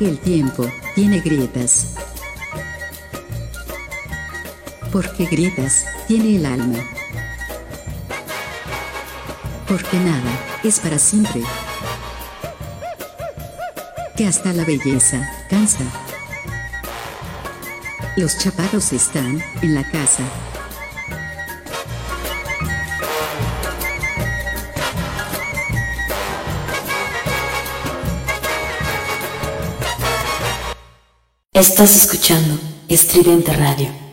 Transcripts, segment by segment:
El tiempo tiene grietas. Porque grietas tiene el alma. Porque nada es para siempre. Que hasta la belleza cansa. Los chaparros están en la casa. Estás escuchando Estridente Radio.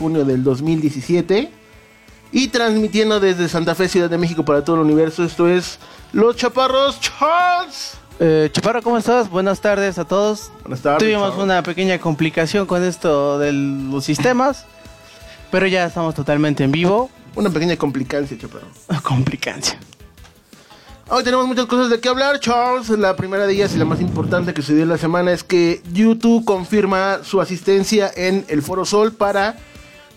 Junio del 2017. Y transmitiendo desde Santa Fe, Ciudad de México para todo el universo. Esto es Los Chaparros Charts. Eh, Chaparro, ¿cómo estás? Buenas tardes a todos. Buenas tardes. Tuvimos una pequeña complicación con esto de los sistemas, pero ya estamos totalmente en vivo. Una pequeña complicancia, Chaparro. Complicancia. Hoy tenemos muchas cosas de qué hablar, Charles. La primera de ellas y la más importante que se dio en la semana es que YouTube confirma su asistencia en el Foro Sol para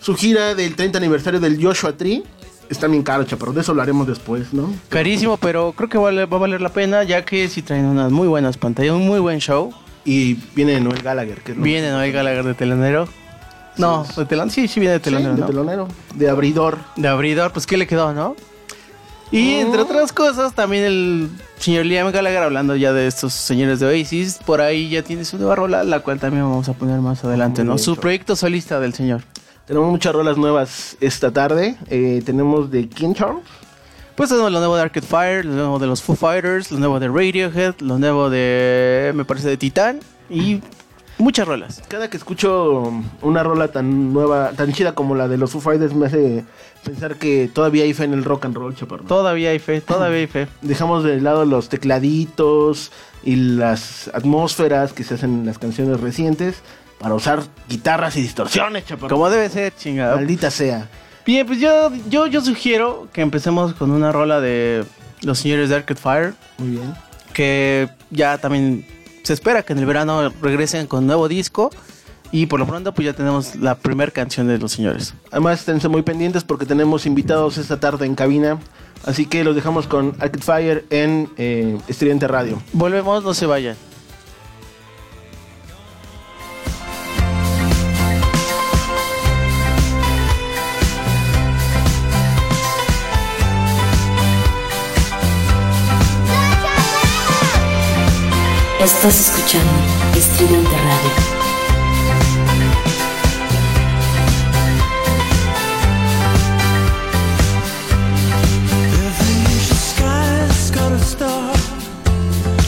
su gira del 30 aniversario del Joshua Tree. Está bien caro, Chaparro. De eso hablaremos después, ¿no? Carísimo, pero creo que vale- va a valer la pena, ya que sí traen unas muy buenas pantallas, un muy buen show. Y viene Noel Gallagher, que es lo- Viene Noel Gallagher de telonero. No, de telón, sí, sí viene de Sí, telonero, de ¿no? telonero, de abridor. De abridor, pues ¿qué le quedó, no? Y entre Oh. otras cosas, también el señor Liam Gallagher, hablando ya de estos señores de Oasis, por ahí ya tiene su nueva rola, la cual también vamos a poner más adelante, Muy ¿no? Su proyecto solista del señor. Tenemos muchas rolas nuevas esta tarde. Eh, tenemos de King Charles. Pues tenemos lo nuevo de Arcade Fire, lo nuevo de los Foo Fighters, lo nuevo de Radiohead, lo nuevo de, me parece, de Titan y muchas rolas. Cada que escucho una rola tan nueva, tan chida como la de los Foo Fighters, me hace pensar que todavía hay fe en el rock and roll, chaparro. Todavía hay fe, todavía hay fe. Dejamos de lado los tecladitos y las atmósferas que se hacen en las canciones recientes para usar guitarras y distorsiones, chaparro. Como debe ser, chingada. Maldita sea. Bien, pues yo, yo, yo sugiero que empecemos con una rola de los señores de Arcade Fire. Muy bien. que ya también se espera que en el verano regresen con nuevo disco y por lo pronto pues ya tenemos la primera canción de los señores. Además, esténse muy pendientes porque tenemos invitados esta tarde en cabina. Así que los dejamos con Arcade Fire en eh, Estridente Radio. Volvemos, no se vayan. Estás escuchando Estridente Radio.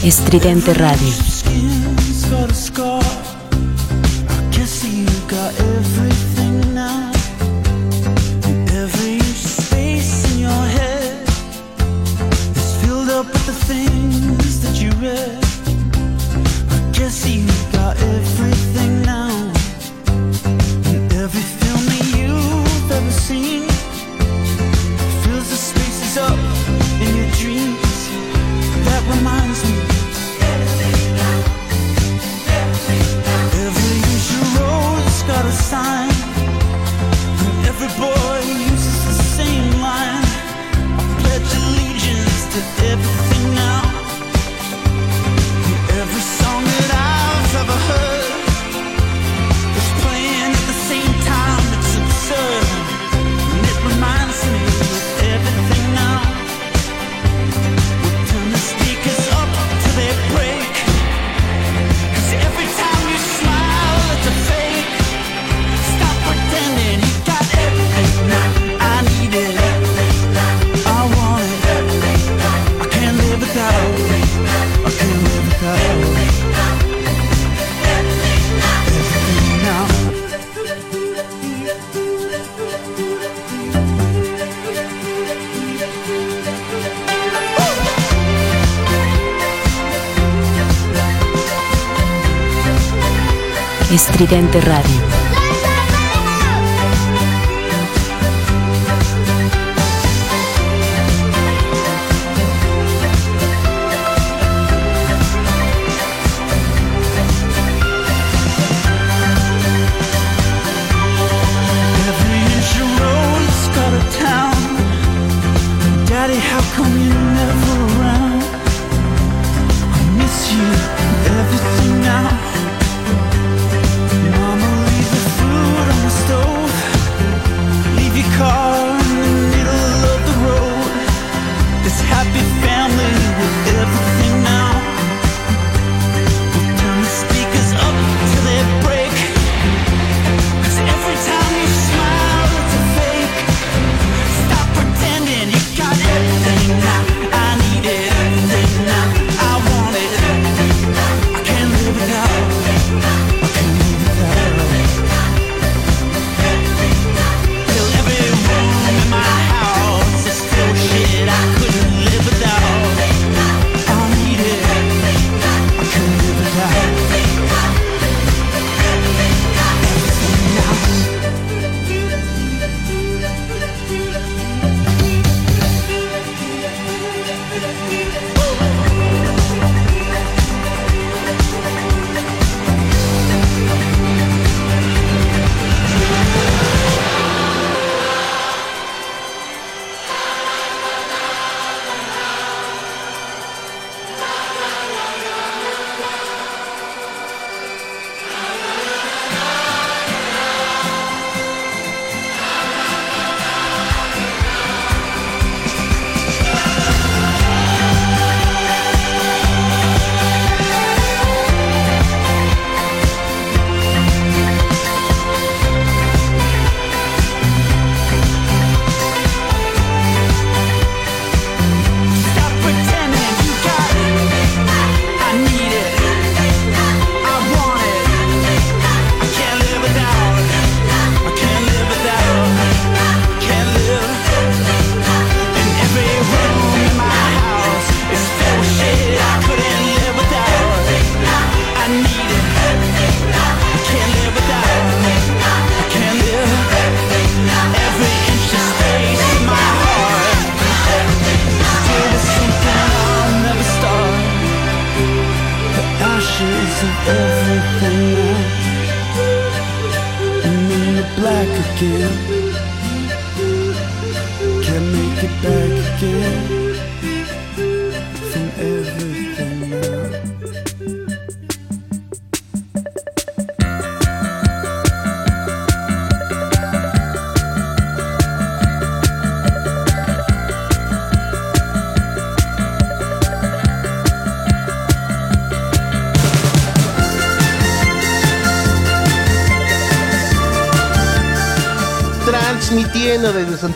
Estridente Radio. Estridente Radio.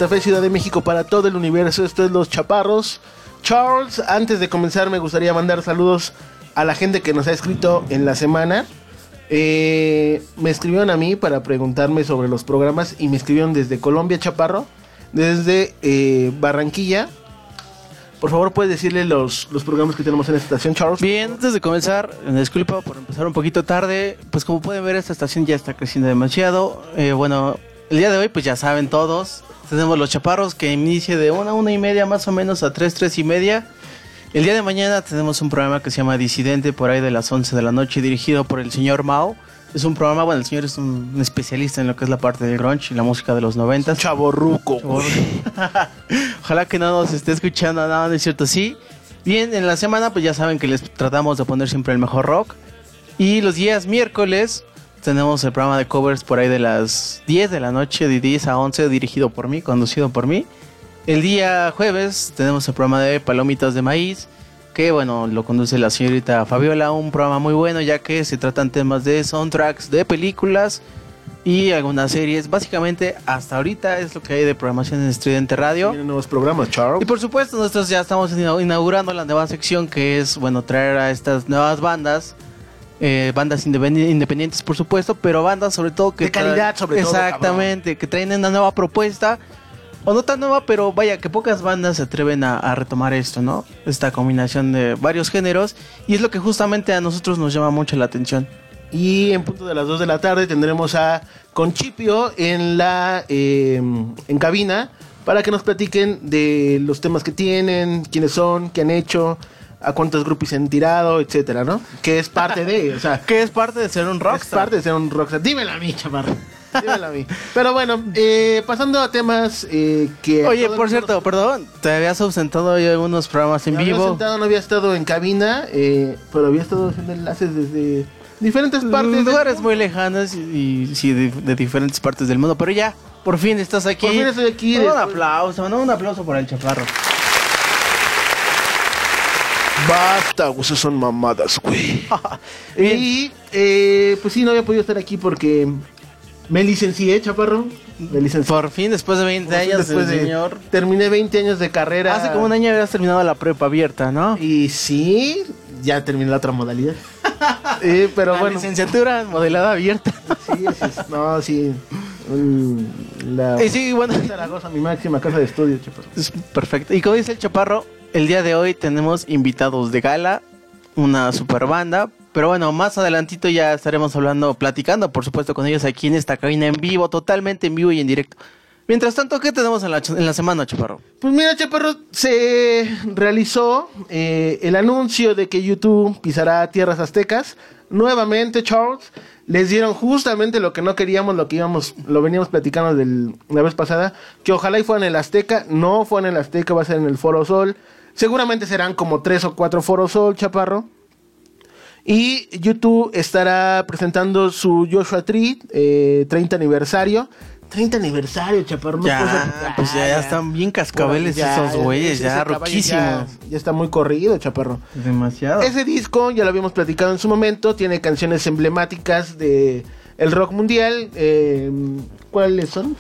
Santa Fe, Ciudad de México para todo el universo. Esto es Los Chaparros. Charles, antes de comenzar me gustaría mandar saludos a la gente que nos ha escrito en la semana. Eh, me escribieron a mí para preguntarme sobre los programas y me escribieron desde Colombia, Chaparro, desde eh, Barranquilla. Por favor, puedes decirle los, los programas que tenemos en esta estación, Charles. Bien, antes de comenzar, me disculpa por empezar un poquito tarde. Pues como pueden ver, esta estación ya está creciendo demasiado. Eh, bueno, el día de hoy, pues ya saben todos, tenemos los chaparros que inicia de una, una y media más o menos a tres, tres y media. El día de mañana tenemos un programa que se llama Disidente por ahí de las 11 de la noche, dirigido por el señor Mao. Es un programa, bueno, el señor es un especialista en lo que es la parte del grunge y la música de los 90. Chaborruco. Ojalá que no nos esté escuchando, nada, no es cierto, sí. Bien, en la semana pues ya saben que les tratamos de poner siempre el mejor rock. Y los días miércoles tenemos el programa de covers por ahí de las 10 de la noche, de 10 a 11, dirigido por mí, conducido por mí. El día jueves tenemos el programa de Palomitas de Maíz, que bueno, lo conduce la señorita Fabiola, un programa muy bueno ya que se tratan temas de soundtracks, de películas y algunas series. Básicamente hasta ahorita es lo que hay de programación en Estridente Radio. Tienen nuevos programas, Charles. Y por supuesto, nosotros ya estamos ina- inaugurando la nueva sección que es, bueno, traer a estas nuevas bandas. Eh, bandas independi- independientes, por supuesto, pero bandas sobre todo que De calidad, sobre todo, Exactamente, que traen una nueva propuesta. O no tan nueva, pero vaya, que pocas bandas se atreven a, a retomar esto, ¿no? Esta combinación de varios géneros. Y es lo que justamente a nosotros nos llama mucho la atención. Y en punto de las 2 de la tarde tendremos a Conchipio en la eh, en cabina para que nos platiquen de los temas que tienen, quiénes son, qué han hecho, a cuántos grupos se han tirado, etcétera, ¿no? Que es parte de, o sea, Que es parte de ser un es rockstar. parte de ser un rockstar. Dímelo a mí, chaparro. Dímelo a mí. Pero bueno, eh, pasando a temas eh, que... Oye, por cierto, perdón, te habías ausentado ya algunos programas en Me vivo. sentado, no había estado en cabina, eh, pero había estado haciendo enlaces desde diferentes partes. lugares muy lejanos y, y sí, de, de diferentes partes del mundo. Pero ya, por fin estás aquí. Por fin estoy aquí, Un después- aplauso, no, un aplauso por el chaparro. Basta, güey, esas son mamadas, güey. y, eh, pues sí, no había podido estar aquí porque me licencié, chaparro. Me licencié. Por fin, después de 20 años, Después el de- señor. Terminé 20 años de carrera. Hace como un año habías terminado la prepa abierta, ¿no? Y sí, ya terminé la otra modalidad. Eh, pero la bueno. licenciatura modelada abierta. Sí, sí, no, sí. La y sí, bueno, Zaragoza, mi máxima casa de estudio, chaparro. es perfecto. Y como dice el chaparro, el día de hoy tenemos invitados de gala, una super banda. Pero bueno, más adelantito ya estaremos hablando, platicando, por supuesto, con ellos aquí en esta cabina en vivo, totalmente en vivo y en directo. Mientras tanto, ¿qué tenemos en la, en la semana, chaparro? Pues mira, Chaparro, se realizó eh, el anuncio de que YouTube pisará tierras aztecas. Nuevamente, Charles, les dieron justamente lo que no queríamos, lo que íbamos, lo veníamos platicando del- la vez pasada, que ojalá y fuera en el Azteca, no fue en el Azteca, va a ser en el Foro Sol. Seguramente serán como tres o cuatro Foro Sol, Chaparro. Y YouTube estará presentando su Joshua Tree, eh, 30 aniversario. 30 aniversario, Chaparro. no Ya, pues ya, ya están bien cascabeles ya, esos güeyes, ya roquísimos. Ya, ya está muy corrido, chaparro. Demasiado. Ese disco, ya lo habíamos platicado en su momento, tiene canciones emblemáticas de el rock mundial. eh, ¿Cuáles son?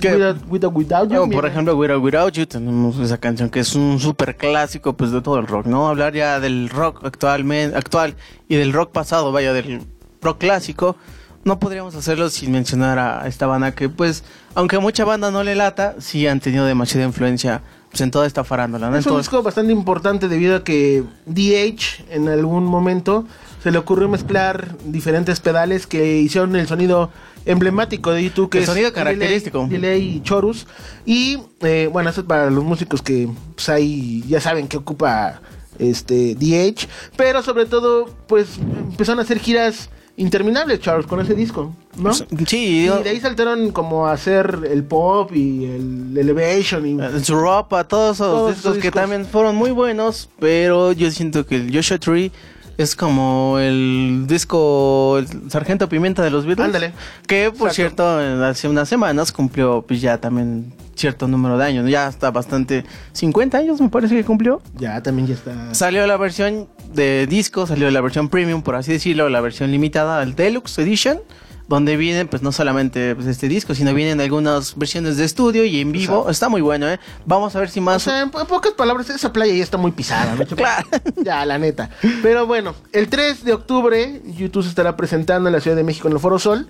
¿Qué? Without, Without, Without You, por mira. ejemplo, Without, Without You, tenemos esa canción que es un súper clásico pues de todo el rock, ¿no? Hablar ya del rock actualmente, actual y del rock pasado, vaya, del rock clásico, no podríamos hacerlo sin mencionar a esta banda que pues, aunque a mucha banda no le lata, sí han tenido demasiada influencia pues, en toda esta farándula, ¿no? Es un disco bastante importante debido a que DH en algún momento se le ocurrió mezclar diferentes pedales que hicieron el sonido emblemático de YouTube, que El es sonido característico. Delay y chorus. Y eh, bueno, eso es para los músicos que pues, ahí ya saben que ocupa este DH, pero sobre todo pues empezaron a hacer giras interminables, Charles, con ese disco, ¿no? pues, sí, Y digo, de ahí saltaron como a hacer el pop y el Elevation y en su ropa, todos esos Todos discos que también fueron muy buenos, pero yo siento que el Joshua Tree es como el disco el Sargento Pimienta de los Beatles. Ándale. Que por Exacto. cierto, hace unas semanas cumplió pues ya también cierto número de años, ya está bastante 50 años me parece que cumplió. ya también ya está. Salió la versión de disco, salió la versión premium, por así decirlo, la versión limitada, el Deluxe Edition, donde vienen pues no solamente pues, este disco, sino vienen algunas versiones de estudio y en vivo. Está muy bueno, ¿eh? Vamos a ver si O más... sea, en, po- en pocas palabras, esa playa ya está muy pisada, ¿no? Claro. Ya, la neta. Pero bueno, el 3 de octubre, YouTube se estará presentando en la Ciudad de México en el Foro Sol,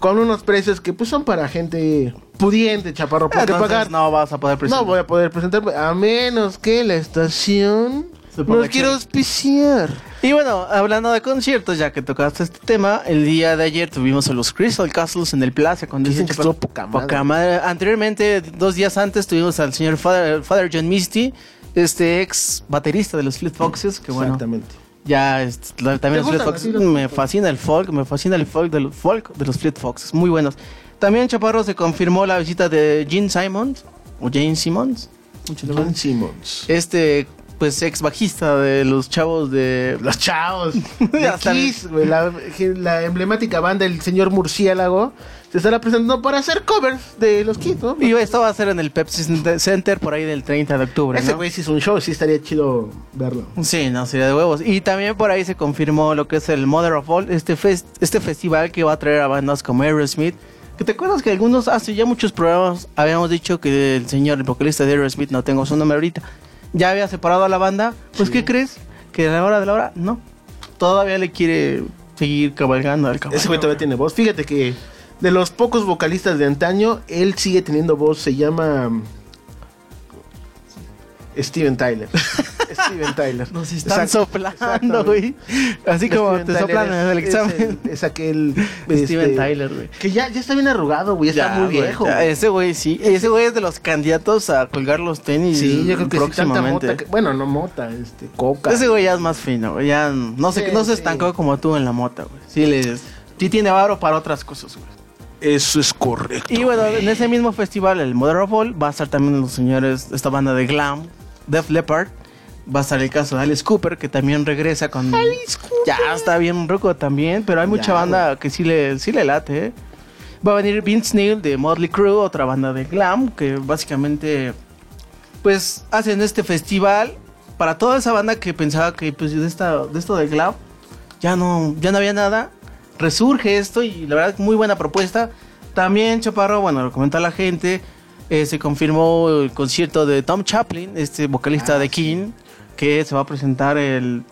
con unos precios que pues son para gente pudiente, chaparro, porque Entonces, pagar no vas a poder presentar. no voy a poder presentar, a menos que la estación Quiera chido. auspiciar. Y bueno, hablando de conciertos, ya que tocaste este tema, el día de ayer tuvimos a los Crystal Castles en el Plaza con Dicen dice que estuvo poca madre. Poca madre. Anteriormente, dos días antes, tuvimos al señor Father, Father John Misty, este ex baterista de los Fleet Foxes, que bueno, Exactamente. ya la- también ¿Te los Fleet Foxes, los me fascina el folk, me fascina el folk de los, folk de los Fleet Foxes, muy buenos. También, Chaparro, se confirmó la visita de Gene Simons, o Jane Simmons, van. Simmons. este, pues, ex bajista de los chavos de... Los chavos. De Kiss, güey, la, la emblemática banda El Señor Murciélago se estará presentando para hacer covers de los Kiss, ¿no? Y esto va a ser en el Pepsi Center por ahí del 30 de octubre, Ese ¿no? güey sí es un show, sí estaría chido verlo. Sí, no, sería de huevos. Y también por ahí se confirmó lo que es el Mother of All, este, fest- este festival que va a traer a bandas como Aerosmith. Que te acuerdas que algunos, hace ya muchos programas, habíamos dicho que el señor, el vocalista de Aerosmith, no tengo su nombre ahorita, ya había separado a la banda. Pues, ¿qué crees? Que a la hora de la hora, no. Todavía le quiere seguir cabalgando al caballo. Ese güey todavía tiene voz. Fíjate que de los pocos vocalistas de antaño, él sigue teniendo voz. Se llama. Steven Tyler. Steven Tyler. Nos están Exacto, soplando, güey. Así como Steven te Tyler soplan es- en el es examen. el- Es, aquel. Steven este, Tyler, güey. Que ya, ya está bien arrugado, güey. Ya, está muy viejo. ya, ese güey sí. Ese güey es de los candidatos a colgar los tenis. Sí, yo creo que sí, tanta próximamente. mota. que- bueno, no mota, este, coca. Ese güey ya es más fino, güey. Ya no se, Sí, no se sí. estancó como tú en la mota, güey. Sí, le, sí tiene varo para otras cosas, güey. Eso es correcto. Y bueno, en ese mismo festival, el Mother of All, va a estar también los señores, esta banda de glam, Def Leppard. Va a estar el caso de Alice Cooper, que también regresa con... Ya está bien roco también, pero hay mucha Ya, banda que sí le, sí le late, ¿eh? Va a venir Vince Neil de Motley Crue, otra banda de glam, que básicamente, pues, hacen este festival para toda esa banda que pensaba que, pues, de, esta, de esto de glam, ya no, ya no había nada. Resurge esto y la verdad, muy buena propuesta. También, Chaparro, bueno, lo comenta la gente, eh, se confirmó el concierto de Tom Chaplin, este vocalista Ah, de sí. King, que se va a presentar el...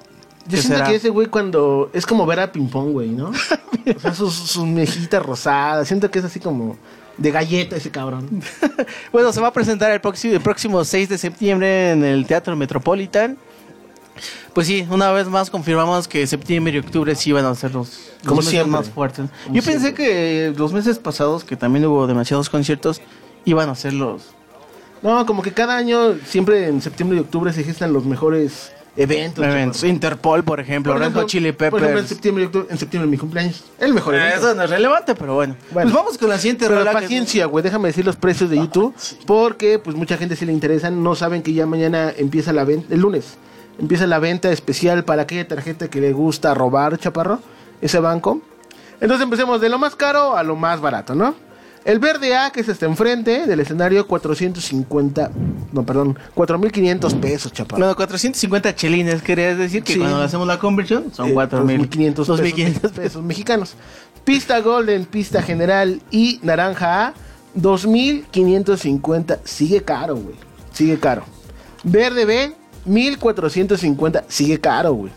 Yo ¿qué siento será? que ese güey cuando... Es como ver a Ping Pong, güey, ¿no? o sea, sus, sus mejitas rosadas. Siento que es así como de galleta ese cabrón. Bueno, se va a presentar el próximo, el próximo 6 de septiembre en el Teatro Metropolitan. Pues sí, una vez más confirmamos que septiembre y octubre sí van a ser los, los Como meses siempre. más fuertes. Como Yo pensé que los meses pasados, que también hubo demasiados conciertos, iban a ser los... No, como que cada año, siempre en septiembre y octubre se gestan los mejores eventos. Interpol, por ejemplo, Por Red ejemplo, Hot Chili Por ejemplo, en Peppers. septiembre octubre, en septiembre mi cumpleaños. El mejor evento. Eso no es relevante, pero bueno. Bueno. pues vamos con la siguiente Pero que- paciencia, güey, déjame decir los precios de YouTube, porque pues mucha gente sí le interesan, no saben que ya mañana empieza la venta, el lunes, empieza la venta especial para aquella tarjeta que le gusta robar, chaparro, ese banco. Entonces empecemos de lo más caro a lo más barato, ¿no? El verde A, que es hasta enfrente del escenario, 450, no, perdón, 4.500 pesos, chaparro. Bueno, 450 chelines, querías decir que Sí. cuando hacemos la conversión son Eh, 4.500 2.500 2.500 pesos, pesos mexicanos. Pista Golden, pista general y naranja A, 2.550. Sigue caro, güey. Sigue caro. Verde B, 1.450. Sigue caro, güey.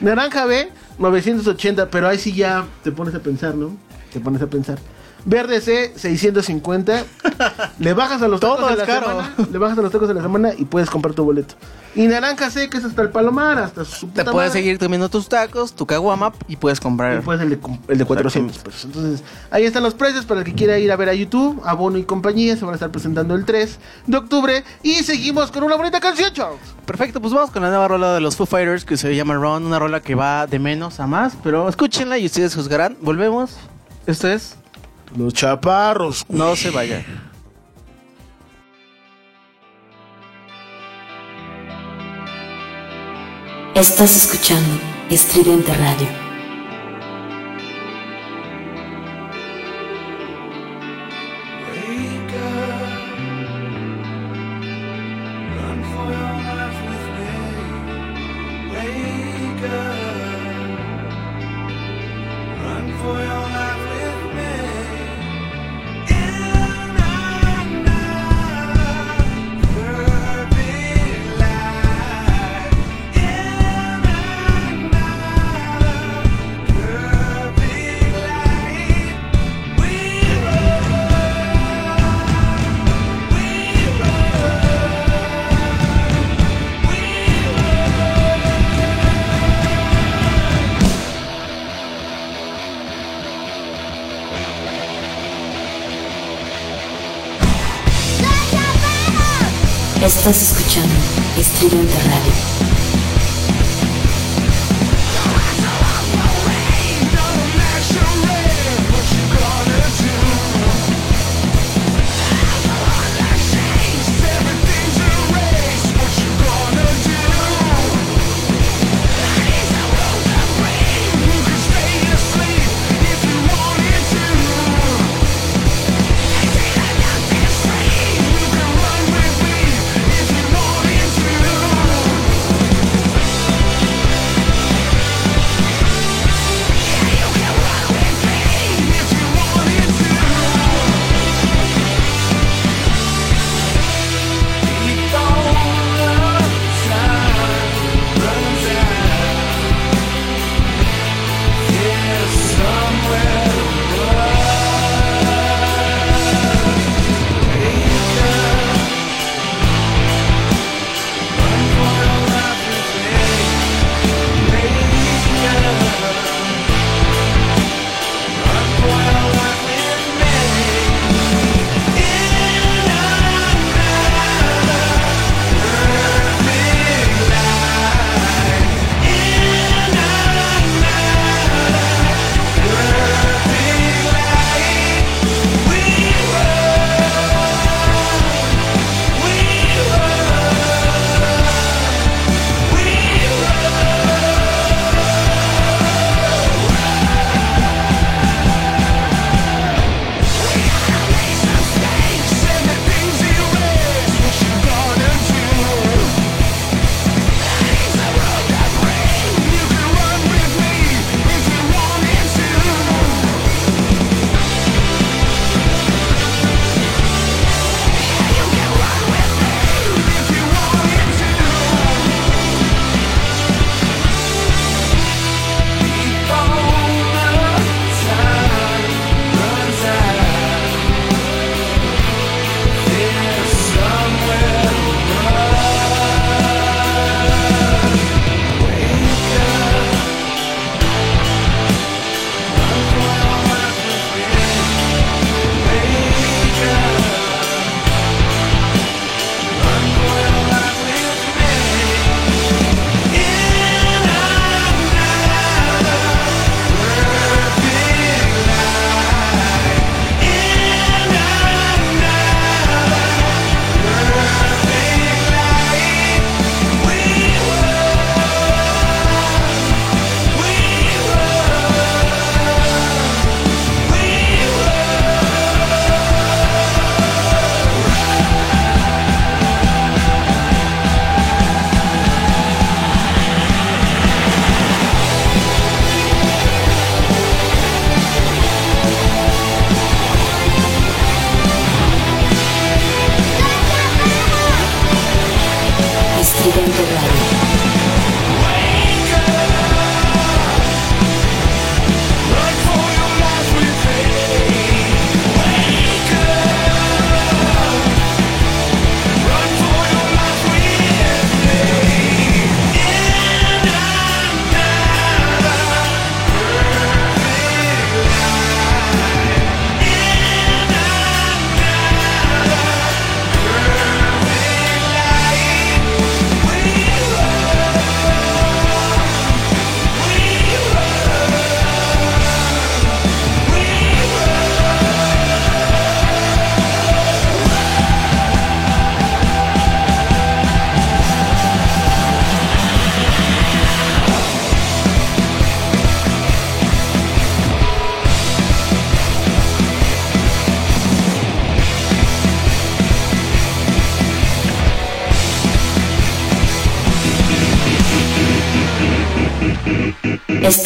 Naranja B, 980. Pero ahí sí ya te pones a pensar, ¿no? Te pones a pensar. Verde C, 650. le bajas a los Todo tacos de es la caro. semana. Le bajas a los tacos de la semana y puedes comprar tu boleto. Y naranja C, que es hasta el palomar, hasta su Te puta puedes madre. seguir comiendo tus tacos, tu caguama y puedes comprar. Y el de, el de 400 pesos. Entonces, ahí están los precios para el que quiera ir a ver a YouTube. Abono y compañía se van a estar presentando el 3 de octubre. Y seguimos con una bonita canción, Charles. Perfecto, pues vamos con la nueva rola de los Foo Fighters que se llama Run, una rola que va de menos a más, pero escúchenla y ustedes juzgarán. Volvemos. Esto es Los chaparros. No se vayan. Estás escuchando Estridente Radio. Estás escuchando Estridente Radio.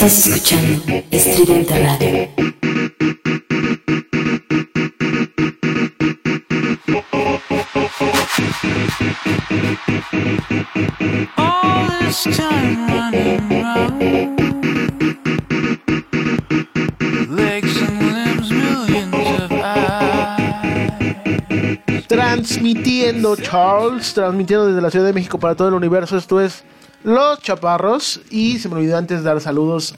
Estás escuchando Estridente Radio. All this time running round. Legs and limbs, millions of eyes. Transmitiendo, Charles, transmitiendo desde la Ciudad de México para todo el universo. Esto es Los Chaparros. Y se me olvidó antes dar saludos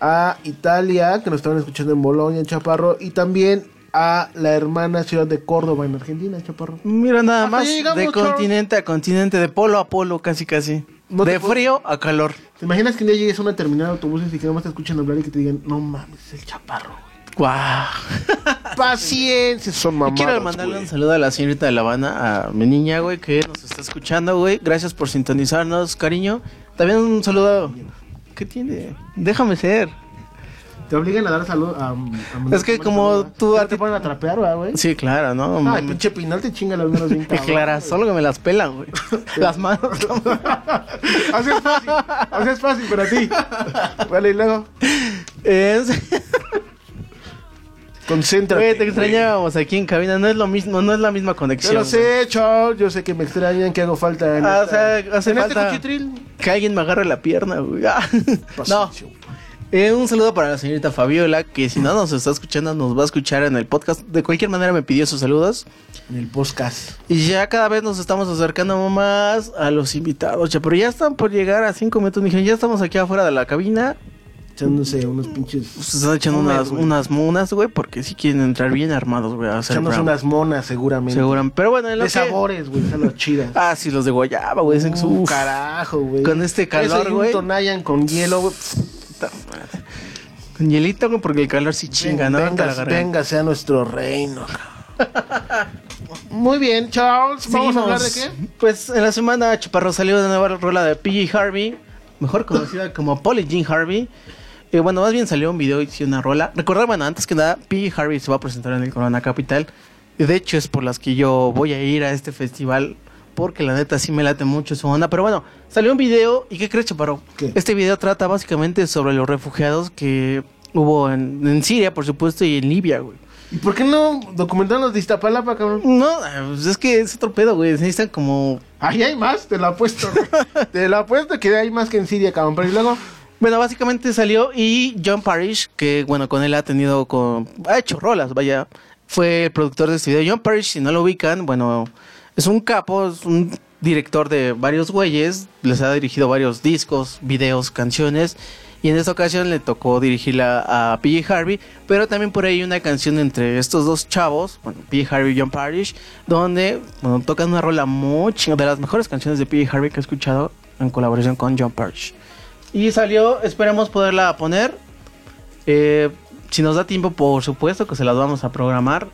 a Italia, que nos estaban escuchando en Bolonia, Chaparro. Y también a la hermana ciudad de Córdoba, en Argentina, Chaparro. Mira nada más, llegamos, de Charles. continente a continente, de polo a polo, casi casi. No de frío a calor. ¿Te imaginas que un día llegues a una terminal de autobuses y que nomás te escuchan hablar y que te digan, no mames, es el Chaparro? Guau. Paciencia, son Y mamadas, quiero mandarle güey. un saludo a la señorita de La Habana, a mi niña, güey, que nos está escuchando, güey. Gracias por sintonizarnos, cariño. También un saludo. ¿Qué tiene? Déjame ser. Te obligan a dar saludos a, a- Es que como tú a te ponen a trapear, ¿verdad, güey? Sí, claro, ¿no? Ay, Mami. pinche pinal te chinga las manos bien Clara, solo que me las pelan, güey. Las manos. Así es fácil, así es fácil para ti. Vale, y luego, Es... concéntrate. Güey, te extrañábamos aquí en cabina. No es lo mismo, no es la misma Yo conexión. lo sé, Charles, yo sé que me extrañan, que hago falta en, Ah, o esta- sea, hace en este falta-. Que alguien me agarre la pierna, güey. Ah. No. Eh, un saludo para la señorita Fabiola, que si no nos está escuchando, nos va a escuchar en el podcast. De cualquier manera me pidió sus saludos. En el podcast. Y ya cada vez nos estamos acercando más a los invitados. Ya, pero ya están por llegar a cinco minutos. Me dijeron, ya estamos aquí afuera de la cabina. Echándose unos pinches. Se están echando unas, güey. unas monas, güey, porque si quieren entrar bien armados, güey, Echándose unas monas, seguramente. Seguramente. Pero bueno, en lo De que- sabores, güey, son las chidas. Ah, sí, los de Guayaba, güey. dicen Uh, carajo, güey. Con este calor, Eso y un güey. Tonayan con hielo, güey. Con hielito, güey, porque el calor sí chinga, ¿no? Te la Venga, venga, sea nuestro reino. Muy bien, Charles. ¿Vamos a hablar de qué? Pues en la semana Chaparro salió de nueva rola de PG Harvey, mejor conocida como Polly Jean Harvey. Eh, bueno, más bien salió un video y una rola. Recordar, bueno, antes que nada, PG Harvey se va a presentar en el Corona Capital. De hecho es por las que yo voy a ir a este festival. Porque la neta sí me late mucho su onda. Pero bueno, salió un video. ¿Y qué crees, Chaparro? ¿Qué? Este video trata básicamente sobre los refugiados que hubo en, en Siria, por supuesto, y en Libia, güey. ¿Y por qué no documentaron los de Iztapalapa, cabrón? No, pues es que es otro pedo, güey. Necesitan como Ahí hay más, te lo apuesto. te lo apuesto que hay más que en Siria, cabrón. Pero y luego, Bueno, básicamente salió y John Parrish, que bueno, con él ha tenido con ha hecho rolas, vaya, fue el productor de este video. John Parrish, si no lo ubican, bueno, es un capo, es un director de varios güeyes, les ha dirigido varios discos, videos, canciones. Y en esta ocasión le tocó dirigirla a PJ Harvey, pero también por ahí una canción entre estos dos chavos, bueno, PJ Harvey y John Parrish, donde tocan una rola muy de las mejores canciones de PJ Harvey que he escuchado en colaboración con John Parrish. Y salió, esperemos poderla poner. Eh, si nos da tiempo, por supuesto que se las vamos a programar.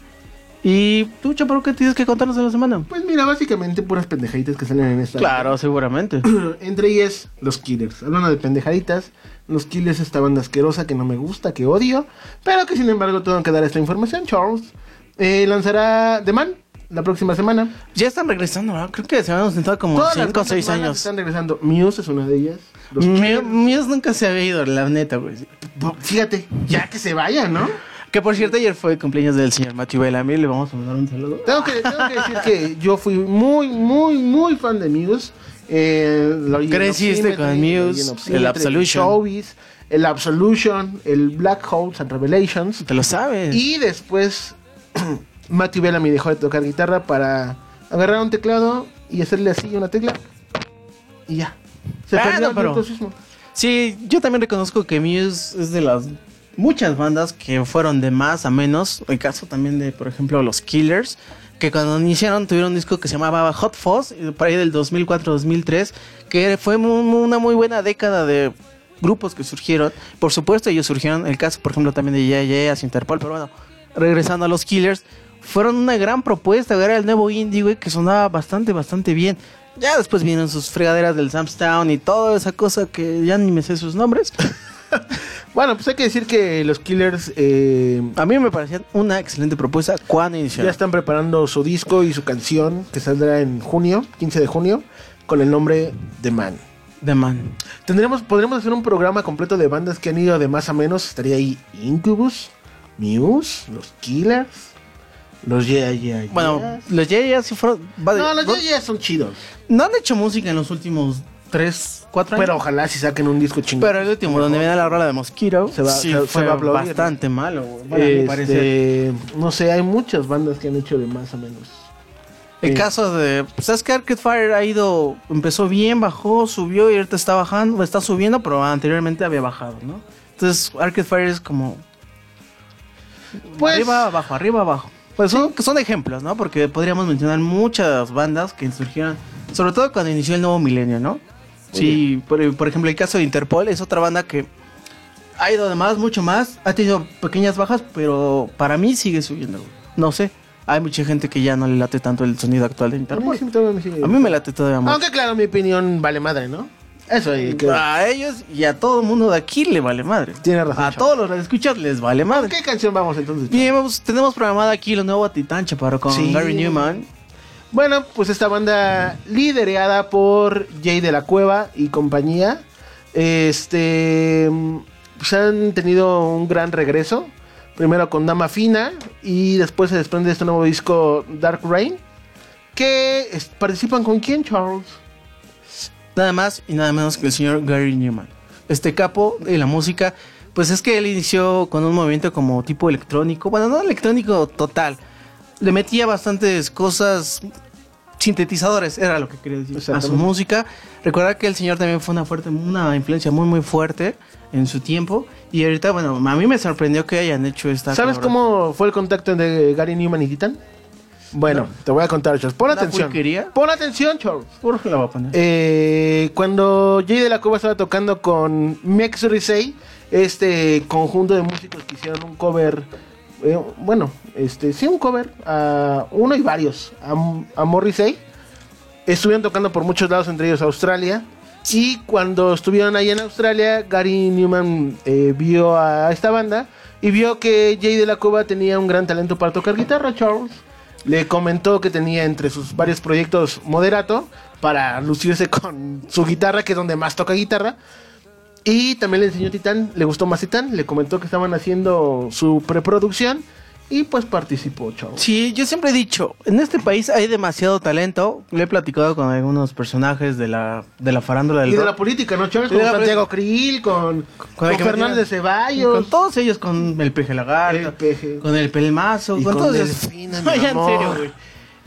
Y tú, Chaparro, ¿qué tienes que contarnos de la semana? pues mira, básicamente puras pendejaditas que salen en esta. Claro, seguramente. Entre ellas, los Killers. Hablando de pendejaditas, los Killers, esta banda asquerosa que no me gusta, que odio, pero que sin embargo tengo que dar esta información. Charles eh, lanzará The Man la próxima semana. ya están regresando, ¿verdad? Creo que se han ausentado como Todas las 5 o bandas 6 malas años. Están regresando. Muse es una de ellas. Míos nunca se había ido, la neta, güey. Fíjate, ya que se vayan, ¿no? Que por cierto, ayer fue el cumpleaños del señor Matthew Bellamy. Le vamos a mandar un saludo. Tengo que, tengo que decir que yo fui muy, muy, muy fan de Muse. Eh, Creciste con Muse, el Absolution. Showbiz, el Absolution, el Black Holes and Revelations. Te lo sabes. Y después Matthew Bellamy dejó de tocar guitarra para agarrar un teclado y hacerle así una tecla. Y ya. Se Ah, perdió no, el pero- virtuosismo. Sí, yo también reconozco que Muse es de las muchas bandas que fueron de más a menos. El caso también de, por ejemplo, los Killers, que cuando iniciaron tuvieron un disco que se llamaba Hot Fuzz, y por ahí del 2004-2003, que fue una muy buena década de grupos que surgieron. Por supuesto, ellos surgieron, el caso, por ejemplo, también de Yeah, Interpol, pero bueno, regresando a los Killers, fueron una gran propuesta, era el nuevo indie, güey, que sonaba bastante, bastante bien. Ya después vienen sus fregaderas del Samstown y toda esa cosa que ya ni me sé sus nombres. Bueno, pues hay que decir que los Killers eh, A mí me parecían una excelente propuesta cuando ya están preparando su disco y su canción que saldrá en junio, 15 de junio, con el nombre The Man. The Man. Tendríamos, podríamos hacer un programa completo de bandas que han ido de más a menos. Estaría ahí Incubus, Muse, los Killers, los Yeah Yeah Yeahs. Bueno, los Yeyas sí fueron. va de- no, los no, Yeah Yeah son chidos. no han hecho música en los últimos 3, 4 años. Pero ojalá si saquen un disco chingón. Pero el último, donde viene la rola de Mosquito, Se va- sí se- se fue va a aplaudir, bastante malo. güey. Mi parecer. Este, no sé, hay muchas bandas que han hecho de más a menos. El Sí. caso de. Pues sabes que Arcade Fire ha ido. Empezó bien, bajó, subió y ahorita está bajando. Está subiendo, pero anteriormente había bajado, ¿no? Entonces Arcade Fire es como. Pues- arriba, abajo, arriba, abajo. Pues son, son ejemplos, ¿no? Porque podríamos mencionar muchas bandas que surgieron. Sobre todo cuando inició el nuevo milenio, ¿no? Sí, por, por ejemplo, el caso de Interpol es otra banda que ha ido de más, mucho más. Ha tenido pequeñas bajas, pero para mí sigue subiendo. No sé. Hay mucha gente que ya no le late tanto el sonido actual de A mí, Interpol. sí todavía me sigue- A mí me late todavía más. Aunque claro, mi opinión vale madre, ¿no? Eso hay que... A ellos y a todo el mundo de aquí le vale madre. Tiene razón, A chavo. todos los que escuchan les vale madre. ¿Qué canción vamos entonces? Bien, vamos- tenemos programado aquí lo nuevo a Titán Chaparro con Sí. Gary Newman. Bueno, pues esta banda liderada por Jay de la Cueva y compañía, este, pues han tenido un gran regreso. Primero con Dama Fina y después se desprende de este nuevo disco Dark Rain. Que participan con quién, Charles? Nada más y nada menos que el señor Gary Newman. Este capo de la música, pues es que él inició con un movimiento como tipo electrónico. Bueno, no electrónico total. Le metía bastantes cosas sintetizadores, era lo que quería decir, a su música. Recuerda que el señor también fue una fuerte, una influencia muy muy fuerte en su tiempo. Y ahorita, bueno, a mí me sorprendió que hayan hecho esta. ¿Sabes cómo fue el contacto de Gary Newman y Titan? Bueno, te voy a contar, Charles. Pon ¿Una atención. pulquería? Pon atención, Charles. Por la voy a poner. Eh, cuando Jay de la Cueva estaba tocando con Mex este conjunto de músicos que hicieron un cover, eh, bueno, este sí, un cover, a uno y varios, a, a Morrissey, estuvieron tocando por muchos lados, entre ellos Australia. Y cuando estuvieron ahí en Australia, Gary Newman eh, vio a esta banda y vio que Jay de la Cueva tenía un gran talento para tocar guitarra, Charles. Le comentó que tenía entre sus varios proyectos Moderato para lucirse con su guitarra, que es donde más toca guitarra. Y también le enseñó Titán, le gustó más Titán, le comentó que estaban haciendo su preproducción y pues participó, Charles. Sí, yo siempre he dicho, en este país hay demasiado talento. Le he platicado con algunos personajes de la, de la farándula del Y de rock. la política, ¿no? Y Con Santiago Krill, con, con, que Fernández Ceballos. Con todos ellos, con el peje lagarto, El Peje. con el pelmazo, Y con, con todos ellos. Ay, en serio, güey.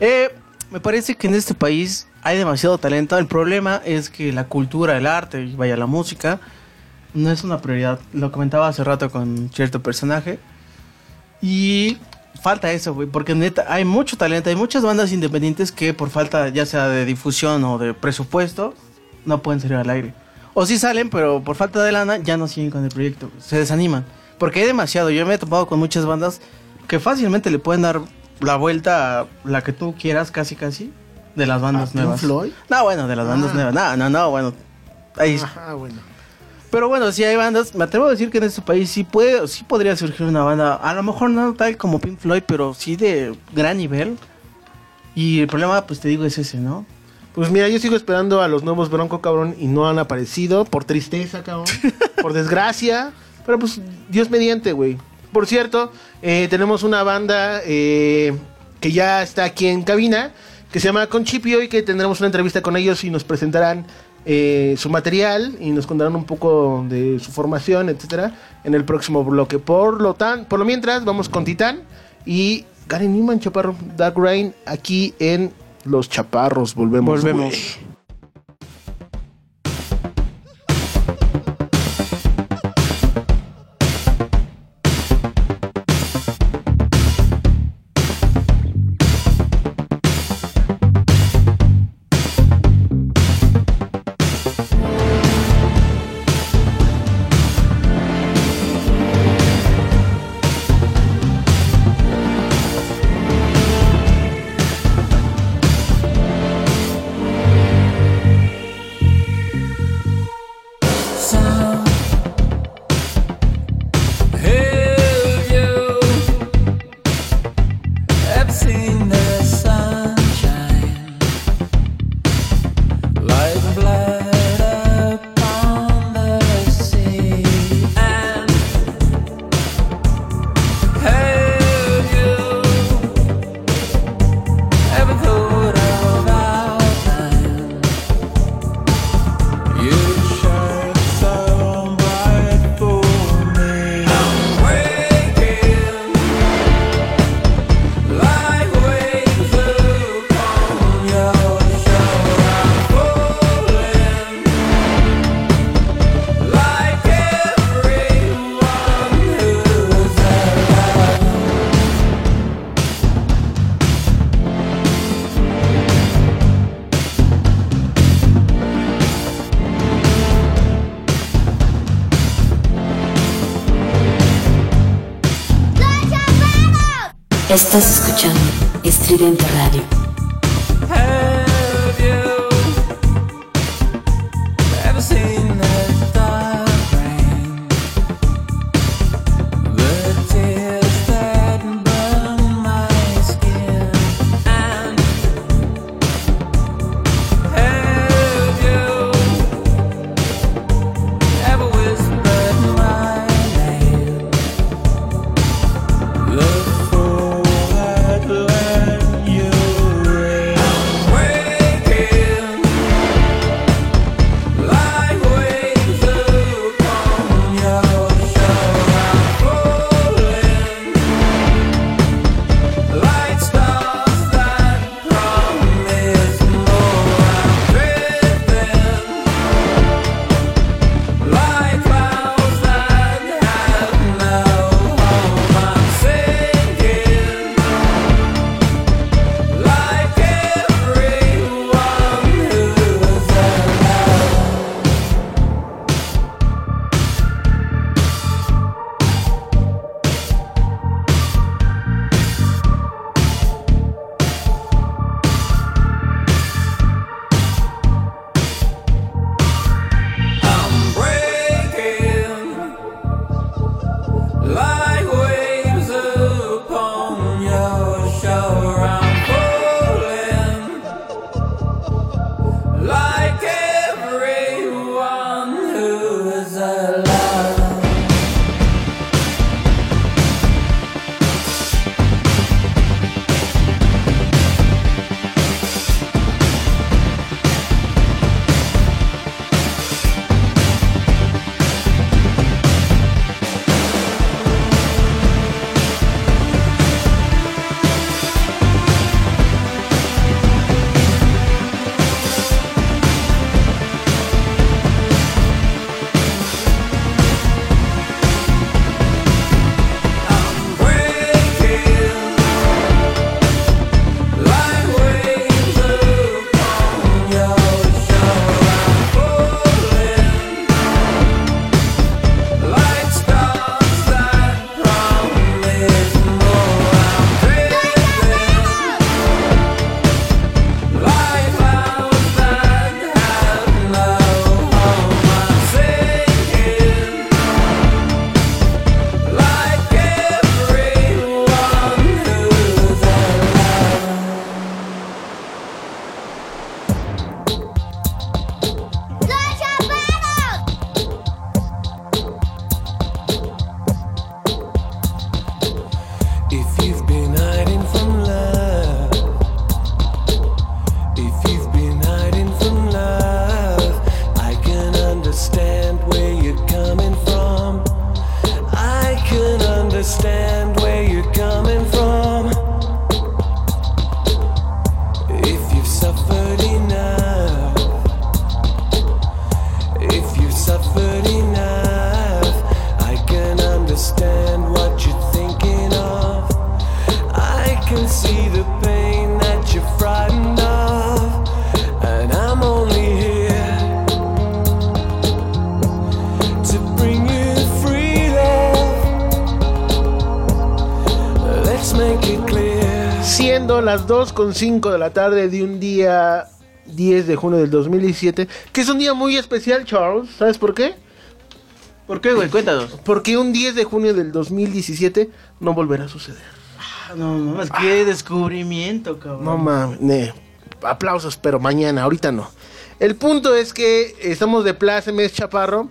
Eh, me parece que en este país hay demasiado talento. El problema es que la cultura, el arte, y vaya la música, no es una prioridad. Lo comentaba hace rato con cierto personaje. Y falta eso, güey, porque neta hay mucho talento, hay muchas bandas independientes que por falta ya sea de difusión o de presupuesto no pueden salir al aire. O sí salen, pero por falta de lana ya no siguen con el proyecto, se desaniman. Porque hay demasiado, yo me he topado con muchas bandas que fácilmente le pueden dar la vuelta a la que tú quieras, casi casi, de las bandas ¿A nuevas. Floyd? No, bueno, de las bandas Ah. nuevas. No, no, no, bueno. Ahí Ajá, bueno. Pero bueno, sí hay bandas. Me atrevo a decir que en este país sí puede, sí podría surgir una banda. A lo mejor no tal como Pink Floyd, pero sí de gran nivel. Y el problema, pues te digo, es ese, ¿no? Pues mira, yo sigo esperando a los nuevos Bronco, cabrón, y no han aparecido. Por tristeza, cabrón. por desgracia. Pero pues, Dios mediante, güey. Por cierto, eh, tenemos una banda eh, que ya está aquí en cabina, que se llama Conchipio y que tendremos una entrevista con ellos y nos presentarán eh, su material y nos contarán un poco de su formación, etcétera, en el próximo bloque. Por lo tan, por lo mientras, vamos con Titán y Gary Newman, Chaparro, Dark Rain, aquí en Los Chaparros. Volvemos. Volvemos. Estás escuchando Estridente Radio. 2.5 de la tarde de un día 10 de junio del 2017, que es un día muy especial, Charles. ¿Sabes por qué? ¿Por qué, güey? Cuéntanos. Porque un 10 de junio del 2017 no volverá a suceder. Ah, no mames, qué descubrimiento, cabrón. No mames, aplausos, pero mañana, ahorita no. El punto es que estamos de plácemes, Chaparro,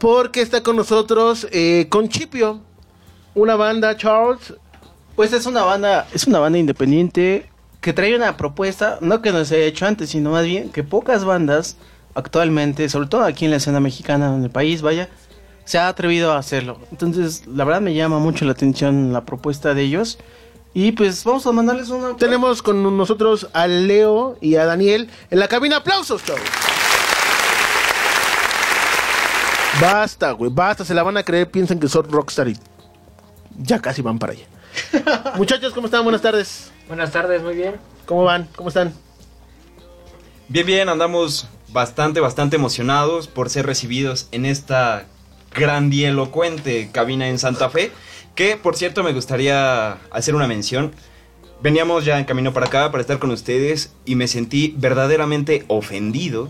porque está con nosotros eh, Conchipio, una banda, Charles. Pues es una banda, es una banda independiente que trae una propuesta, no que no se haya hecho antes, sino más bien que pocas bandas actualmente, sobre todo aquí en la escena mexicana, en el país, vaya, se ha atrevido a hacerlo. Entonces, la verdad me llama mucho la atención la propuesta de ellos. Y pues vamos a mandarles una... Tenemos con nosotros a Leo y a Daniel en la cabina. ¡Aplausos, Charles! Basta, güey, basta. Se la van a creer, piensan que son rockstar y ya casi van para allá. Muchachos, ¿cómo están? Buenas tardes. Buenas tardes, muy bien. ¿Cómo van? ¿Cómo están? Bien, bien, andamos bastante, bastante emocionados por ser recibidos en esta grandielocuente cabina en Santa Fe. Que, por cierto, me gustaría hacer una mención. Veníamos ya en camino para acá para estar con ustedes y me sentí verdaderamente ofendido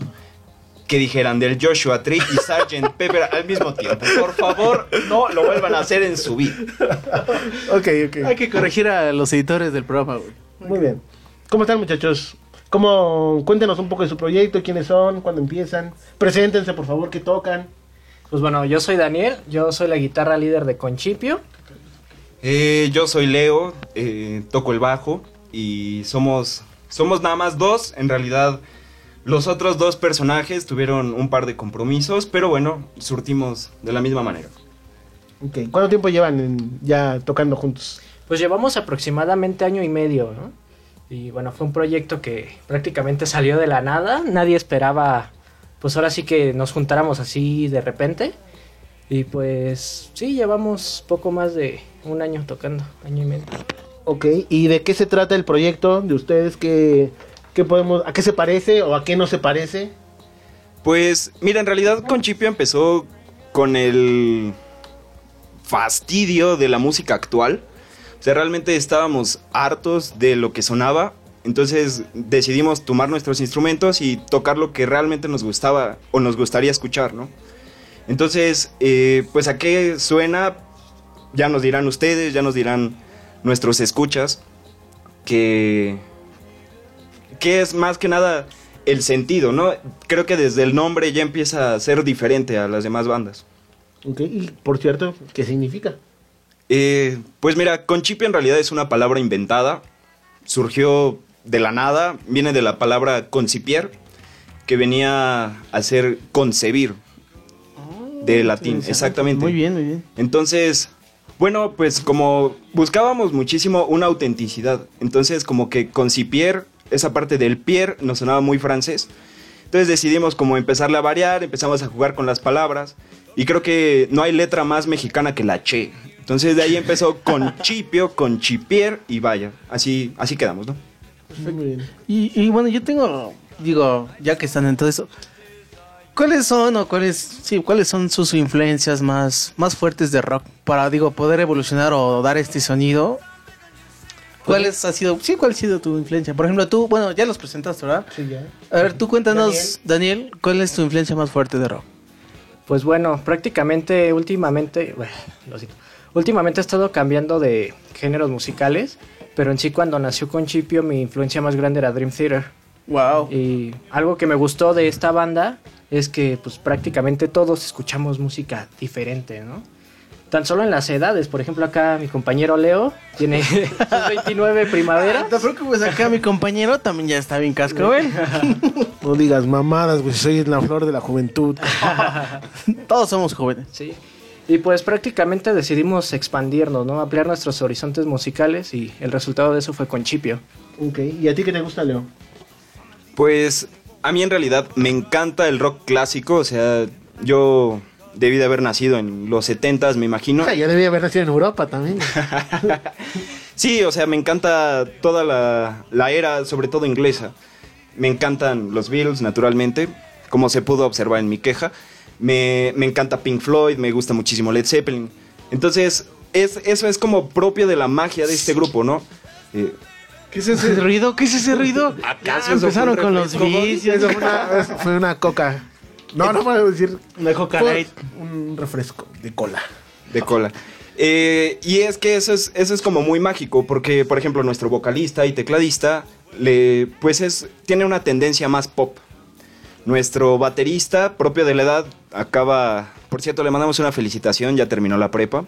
que dijeran del Joshua Tree y Sgt. Pepper al mismo tiempo. Por favor, no lo vuelvan a hacer en su vida. Ok, ok. Hay que corregir a los editores del programa, güey. Muy bien. ¿Cómo están, muchachos? ¿Cómo? Cuéntenos un poco de su proyecto, quiénes son, cuándo empiezan. Preséntense, por favor, qué tocan. Pues bueno, yo soy Daniel, yo soy la guitarra líder de Conchipio. Eh, yo soy Leo, eh, toco el bajo y somos, somos nada más dos. En realidad, los otros dos personajes tuvieron un par de compromisos, pero bueno, surtimos de la misma manera. Ok. ¿Cuánto tiempo llevan en- ya tocando juntos? Pues llevamos aproximadamente año y medio, ¿no? Y bueno, fue un proyecto que prácticamente salió de la nada, nadie esperaba, pues ahora sí que nos juntáramos así de repente. Y pues sí, llevamos poco más de un año tocando, año y medio. Ok. ¿Y de qué se trata el proyecto de ustedes? ¿Qué, qué podemos, ¿A qué se parece o a qué no se parece? Pues, mira, en realidad Conchipio empezó con el fastidio de la música actual. O sea, realmente estábamos hartos de lo que sonaba. Entonces decidimos tomar nuestros instrumentos y tocar lo que realmente nos gustaba o nos gustaría escuchar, ¿no? Entonces, eh, pues a qué suena, ya nos dirán ustedes, ya nos dirán nuestros escuchas, que, que es más que nada el sentido, ¿no? Creo que desde el nombre ya empieza a ser diferente a las demás bandas. Ok. Y por cierto, ¿qué significa? Eh, pues mira, Conchipio en realidad es una palabra inventada, surgió de la nada, viene de la palabra concipier, que venía a ser concebir, de latín, exactamente. Muy bien, muy bien. Entonces, bueno, pues como buscábamos muchísimo una autenticidad, entonces como que concipier, esa parte del pier nos sonaba muy francés. Entonces decidimos como empezarle a variar, empezamos a jugar con las palabras y creo que no hay letra más mexicana que la che. Entonces de ahí empezó con chipio, con chipier y vaya, así así quedamos, ¿no? Muy bien. Y, y bueno, yo tengo, digo, ya que están en todo eso, ¿cuáles son o cuáles, sí, cuáles son sus influencias más, más fuertes de rock para, digo, poder evolucionar o dar este sonido? ¿Cuáles ha sido, sí, cuál ha sido tu influencia? Por ejemplo, tú, bueno, ya los presentaste, ¿verdad? Sí, ya. A ver, tú cuéntanos, Daniel, ¿cuál es tu influencia más fuerte de rock? Pues bueno, prácticamente últimamente, bueno, lo siento. Últimamente he estado cambiando de géneros musicales, pero en sí cuando nació Conchipio mi influencia más grande era Dream Theater. Wow. Y algo que me gustó de esta banda es que pues prácticamente todos escuchamos música diferente, ¿no? Tan solo en las edades, por ejemplo acá mi compañero Leo tiene sus 29 primaveras. No te preocupes, acá mi compañero también ya está bien cascabel. No digas mamadas, güey, soy la flor de la juventud. Todos somos jóvenes. Sí. Y pues prácticamente decidimos expandirnos, ¿no? Ampliar nuestros horizontes musicales y el resultado de eso fue Conchipio. Ok. ¿Y a ti qué te gusta, Leo? Pues a mí en realidad me encanta el rock clásico, o sea, yo debí de haber nacido en los 70s, me imagino. Ah, ya debía haber nacido en Europa también. Sí, o sea, me encanta toda la, la era, sobre todo inglesa. Me encantan los Beatles, naturalmente, como se pudo observar en mi queja. Me, me encanta Pink Floyd, me gusta muchísimo Led Zeppelin. Entonces, es, eso es como propio de la magia de este grupo, ¿no? Eh, ¿Qué es ese ruido? ¿Qué es ese ruido? ¿Acaso Ya empezaron con los vicios. Eso fue una, eso fue una coca. No, no puedo decir. Una Coca. Un refresco de cola. de cola. Eh, y es que eso es, eso es como muy mágico, porque, por ejemplo, nuestro vocalista y tecladista, le, pues es, tiene una tendencia más pop. Nuestro baterista, propio de la edad, acaba... Por cierto, le mandamos una felicitación, ya terminó la prepa.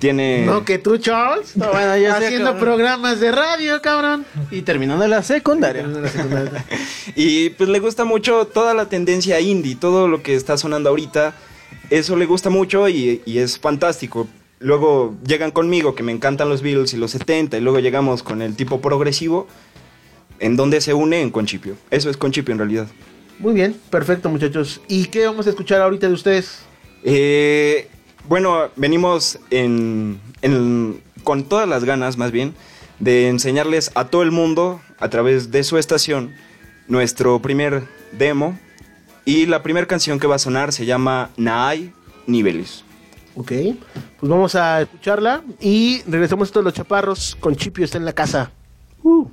Tiene... No, que tú, Charles. No, bueno, ya haciendo programas de radio, cabrón. Y terminando la secundaria. Y pues le gusta mucho toda la tendencia indie, todo lo que está sonando ahorita. Eso le gusta mucho y, y es fantástico. Luego llegan conmigo, que me encantan los Beatles y los 70, y luego llegamos con el tipo progresivo, en donde se une en Conchipio. Eso es Conchipio en realidad. Muy bien, perfecto, muchachos. ¿Y qué vamos a escuchar ahorita de ustedes? Eh, bueno, venimos en, en- con todas las ganas, más bien, de enseñarles a todo el mundo, a través de su estación, nuestro primer demo. Y la primera canción que va a sonar se llama Naay Niveles. Ok, pues vamos a escucharla y regresamos a todos los chaparros. Con Chipio está en la casa. Uh.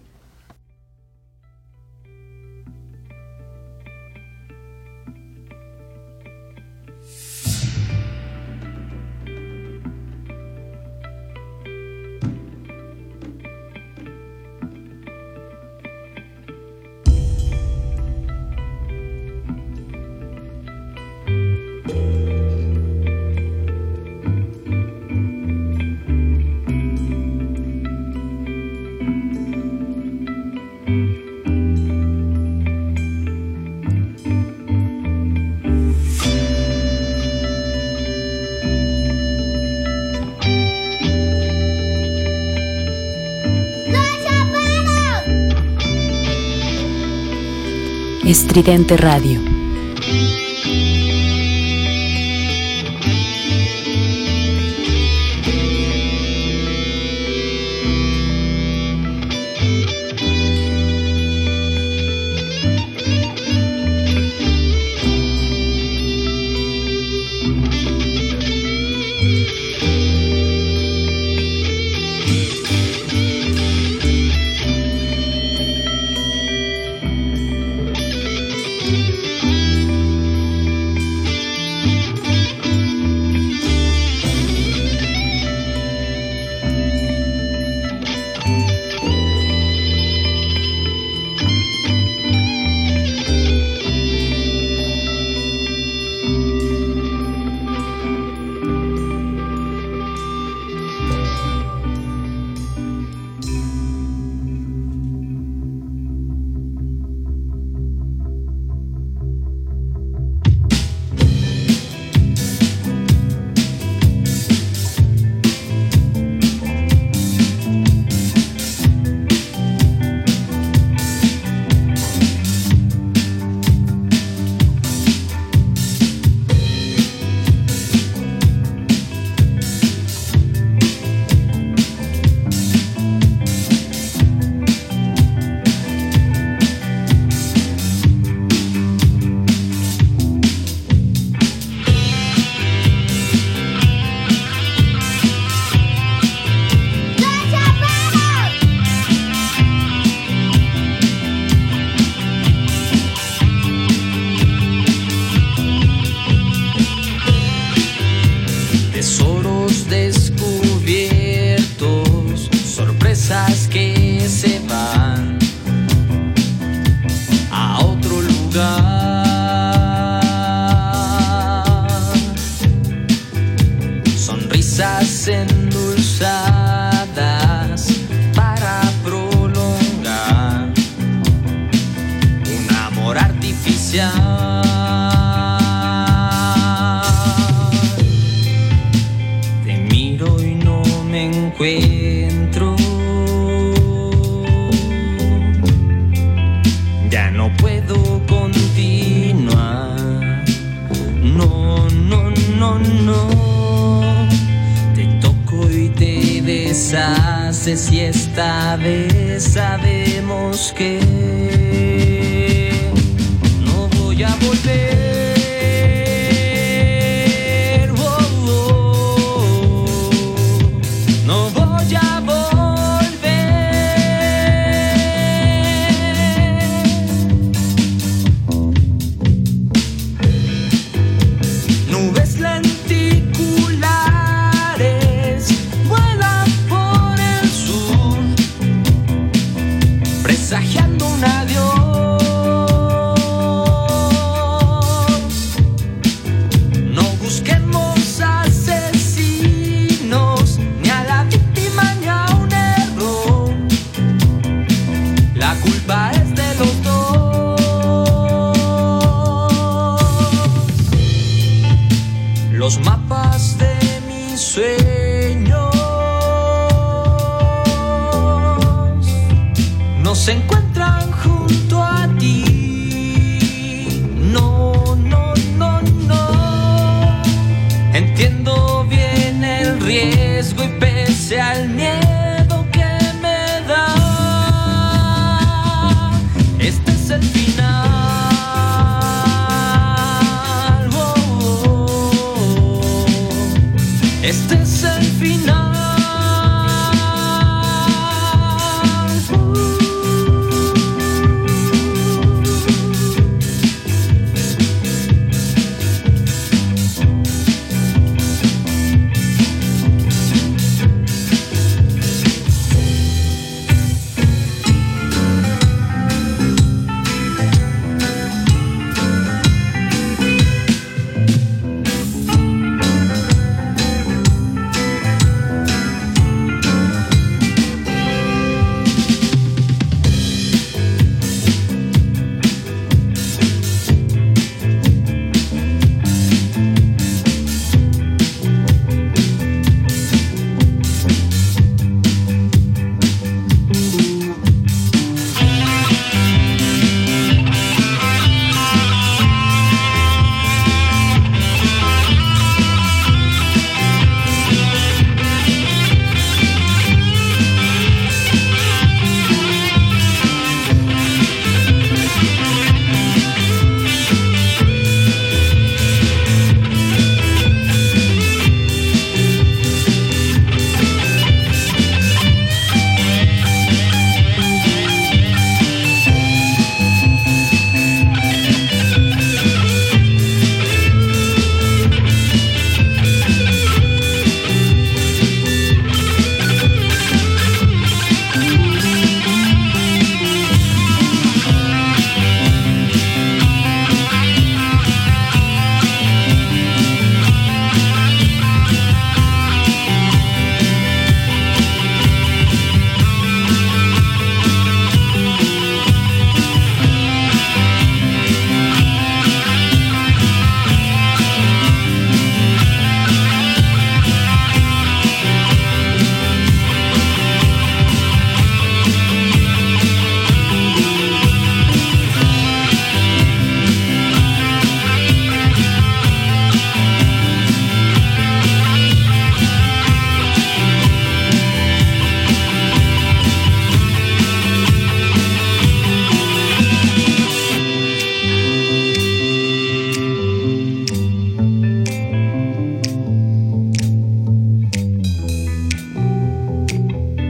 Estridente Radio. Deshaces y esta vez sabemos que no voy a volver.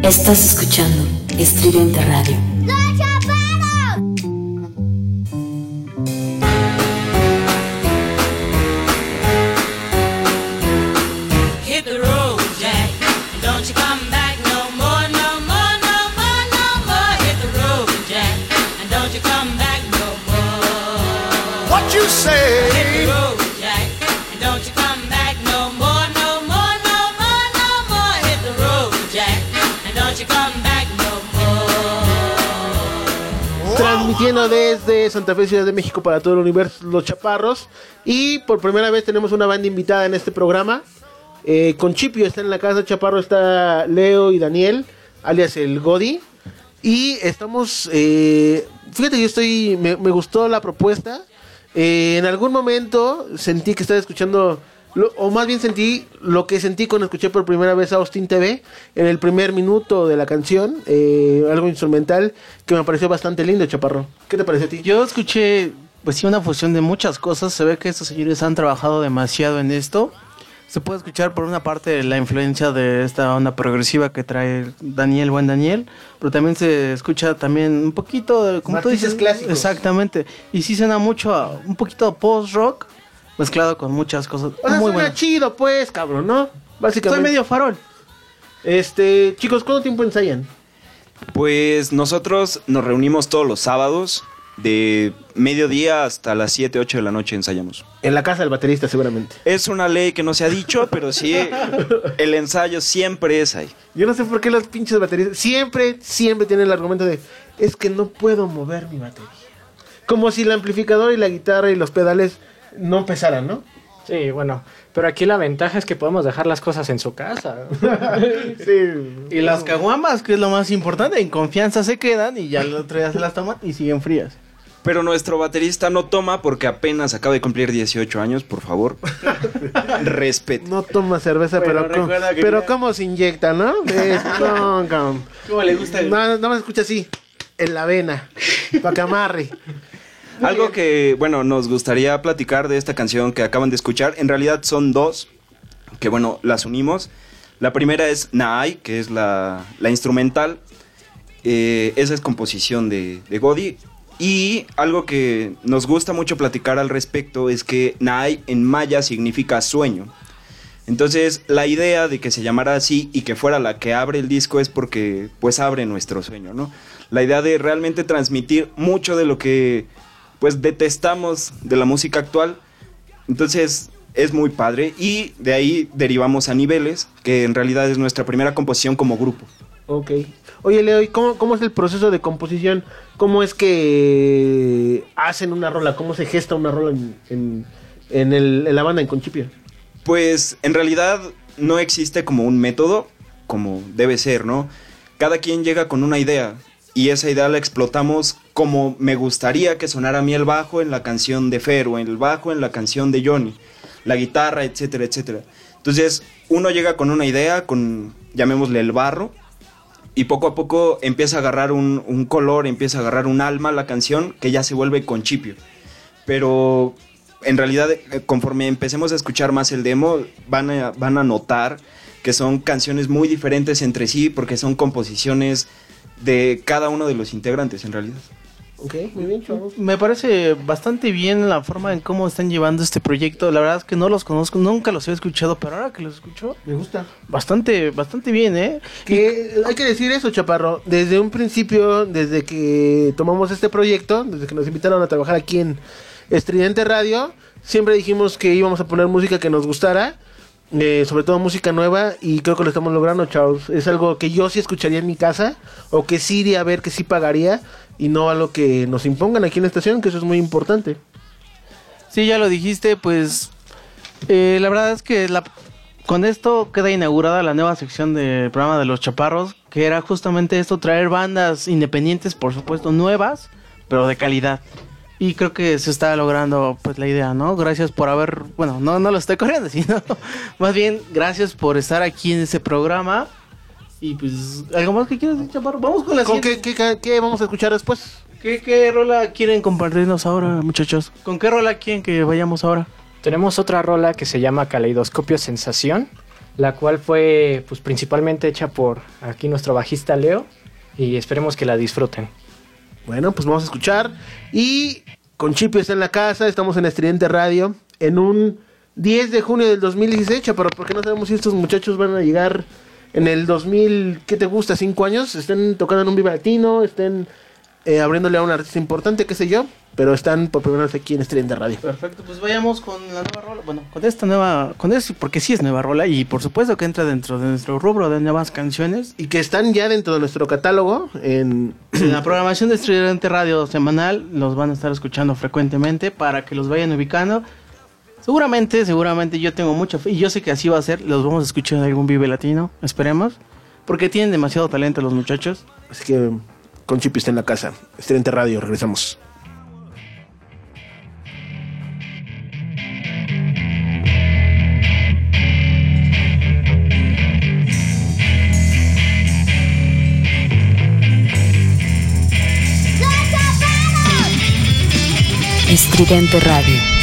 Estás escuchando Estridente Radio. Santa Fe, Ciudad de México para todo el universo, Los Chaparros. Y por primera vez tenemos una banda invitada en este programa. Eh, con Chipio está en la casa, Chaparro está Leo y Daniel, alias el Godi. Y estamos, eh, fíjate, yo estoy, me, me gustó la propuesta. Eh, en algún momento sentí que estaba escuchando, lo- o más bien sentí lo que sentí cuando escuché por primera vez a Austin TV, en el primer minuto de la canción, eh, algo instrumental que me pareció bastante lindo, Chaparro. ¿Qué te pareció a ti? Yo escuché, pues sí, una fusión de muchas cosas. Se ve que estos señores han trabajado demasiado en esto. Se puede escuchar por una parte la influencia de esta onda progresiva que trae Daniel, buen Daniel, pero también se escucha también un poquito, de- como tú dices, clásicos. exactamente. Y sí suena mucho a un poquito post rock mezclado con muchas cosas. O sea, muy suena chido, pues, cabrón, ¿no? Básicamente. Soy medio farol. Este, chicos, ¿cuánto tiempo ensayan? Pues nosotros nos reunimos todos los sábados de mediodía hasta las 7, 8 de la noche ensayamos. En la casa del baterista, seguramente. Es una ley que no se ha dicho, pero sí, el ensayo siempre es ahí. Yo no sé por qué los pinches bateristas siempre, siempre tienen el argumento de es que no puedo mover mi batería. Como si el amplificador y la guitarra y los pedales no pesaran, ¿no? Sí, bueno, pero aquí la ventaja es que podemos dejar las cosas en su casa. sí. Y las caguamas, que es lo más importante, en confianza se quedan y ya el otro día se las toman y siguen frías. Pero nuestro baterista no toma porque apenas acaba de cumplir 18 años, por favor. Respeto. No toma cerveza, Bueno, pero, ¿cómo- recuerda que pero ya- ¿cómo se inyecta, no? Es- no, cabrón. ¿Cómo le gusta el- No, no, nada más escucha así, en la vena, para que amarre. Algo que, bueno, nos gustaría platicar de esta canción que acaban de escuchar. En realidad son dos, que bueno, las unimos. La primera es Naai, que es la, la instrumental. Eh, esa es composición de, de Godi. Y algo que nos gusta mucho platicar al respecto es que Naai en maya significa sueño. Entonces, la idea de que se llamara así y que fuera la que abre el disco es porque, pues, abre nuestro sueño, ¿no? La idea de realmente transmitir mucho de lo que, pues, detestamos de la música actual. Entonces, es muy padre. Y de ahí derivamos a Niveles, que en realidad es nuestra primera composición como grupo. Ok. Oye, Leo, ¿y cómo, cómo es el proceso de composición? ¿Cómo es que hacen una rola? ¿Cómo se gesta una rola en, en, en el- en la banda en Conchipio? Pues en realidad no existe como un método, como debe ser, ¿no? Cada quien llega con una idea y esa idea la explotamos como me gustaría que sonara a mí el bajo en la canción de Fer o el bajo en la canción de Johnny, la guitarra, etcétera, etcétera. Entonces uno llega con una idea, con llamémosle el barro, y poco a poco empieza a agarrar un, color, empieza a agarrar un alma la canción que ya se vuelve conchipio. Pero en realidad, eh, conforme empecemos a escuchar más el demo, van a, van a notar que son canciones muy diferentes entre sí porque son composiciones de cada uno de los integrantes en realidad. Ok, muy bien, chavos. Me parece bastante bien la forma en cómo están llevando este proyecto. La verdad es que no los conozco, nunca los he escuchado, pero ahora que los escucho, Me gusta. bastante, bastante bien, ¿eh? Que hay que decir eso, Chaparro. Desde un principio, desde que tomamos este proyecto, desde que nos invitaron a trabajar aquí en Estridente Radio, siempre dijimos que íbamos a poner música que nos gustara, eh, sobre todo música nueva, y creo que lo estamos logrando, Charles. Es algo que yo sí escucharía en mi casa, o que sí iría a ver, que sí pagaría, y no algo que nos impongan aquí en la estación, que eso es muy importante. Sí, ya lo dijiste, pues eh, la verdad es que la, con esto queda inaugurada la nueva sección del programa de los chaparros, que era justamente esto, traer bandas independientes, por supuesto, nuevas, pero de calidad. Y creo que se está logrando pues la idea, ¿no? Gracias por haber, bueno, no, no lo estoy corriendo, sino más bien gracias por estar aquí en ese programa. Y pues, ¿algo más que quieras decir, chaparro? Vamos con la ¿Con siguiente. qué, qué- qué vamos a escuchar después? ¿Qué, ¿Qué rola quieren compartirnos ahora, muchachos? ¿Con qué rola quieren que vayamos ahora? Tenemos otra rola que se llama Caleidoscopio Sensación, la cual fue pues principalmente hecha por aquí nuestro bajista Leo y esperemos que la disfruten. Bueno, pues vamos a escuchar. Y con Chipio está en la casa, estamos en Estridente Radio, en un 10 de junio del 2016, pero porque no sabemos si estos muchachos van a llegar en el 2000, ¿qué te gusta? ¿5 años? Estén tocando en un Viva Latino, estén eh, abriéndole a un artista importante, qué sé yo, pero están por primera vez aquí en Estridente Radio. Perfecto, pues vayamos con la nueva rola. Bueno, con esta nueva, con eso, porque sí es nueva rola y por supuesto que entra dentro de nuestro rubro de nuevas canciones. Y que están ya dentro de nuestro catálogo en... En la programación de Estridente Radio semanal los van a estar escuchando frecuentemente para que los vayan ubicando. Seguramente, seguramente yo tengo mucha fe y yo sé que así va a ser. Los vamos a escuchar en algún Vive Latino, esperemos. Porque tienen demasiado talento los muchachos. Así que con Chipio está en la casa. Estridente Radio, regresamos. Estridente Radio.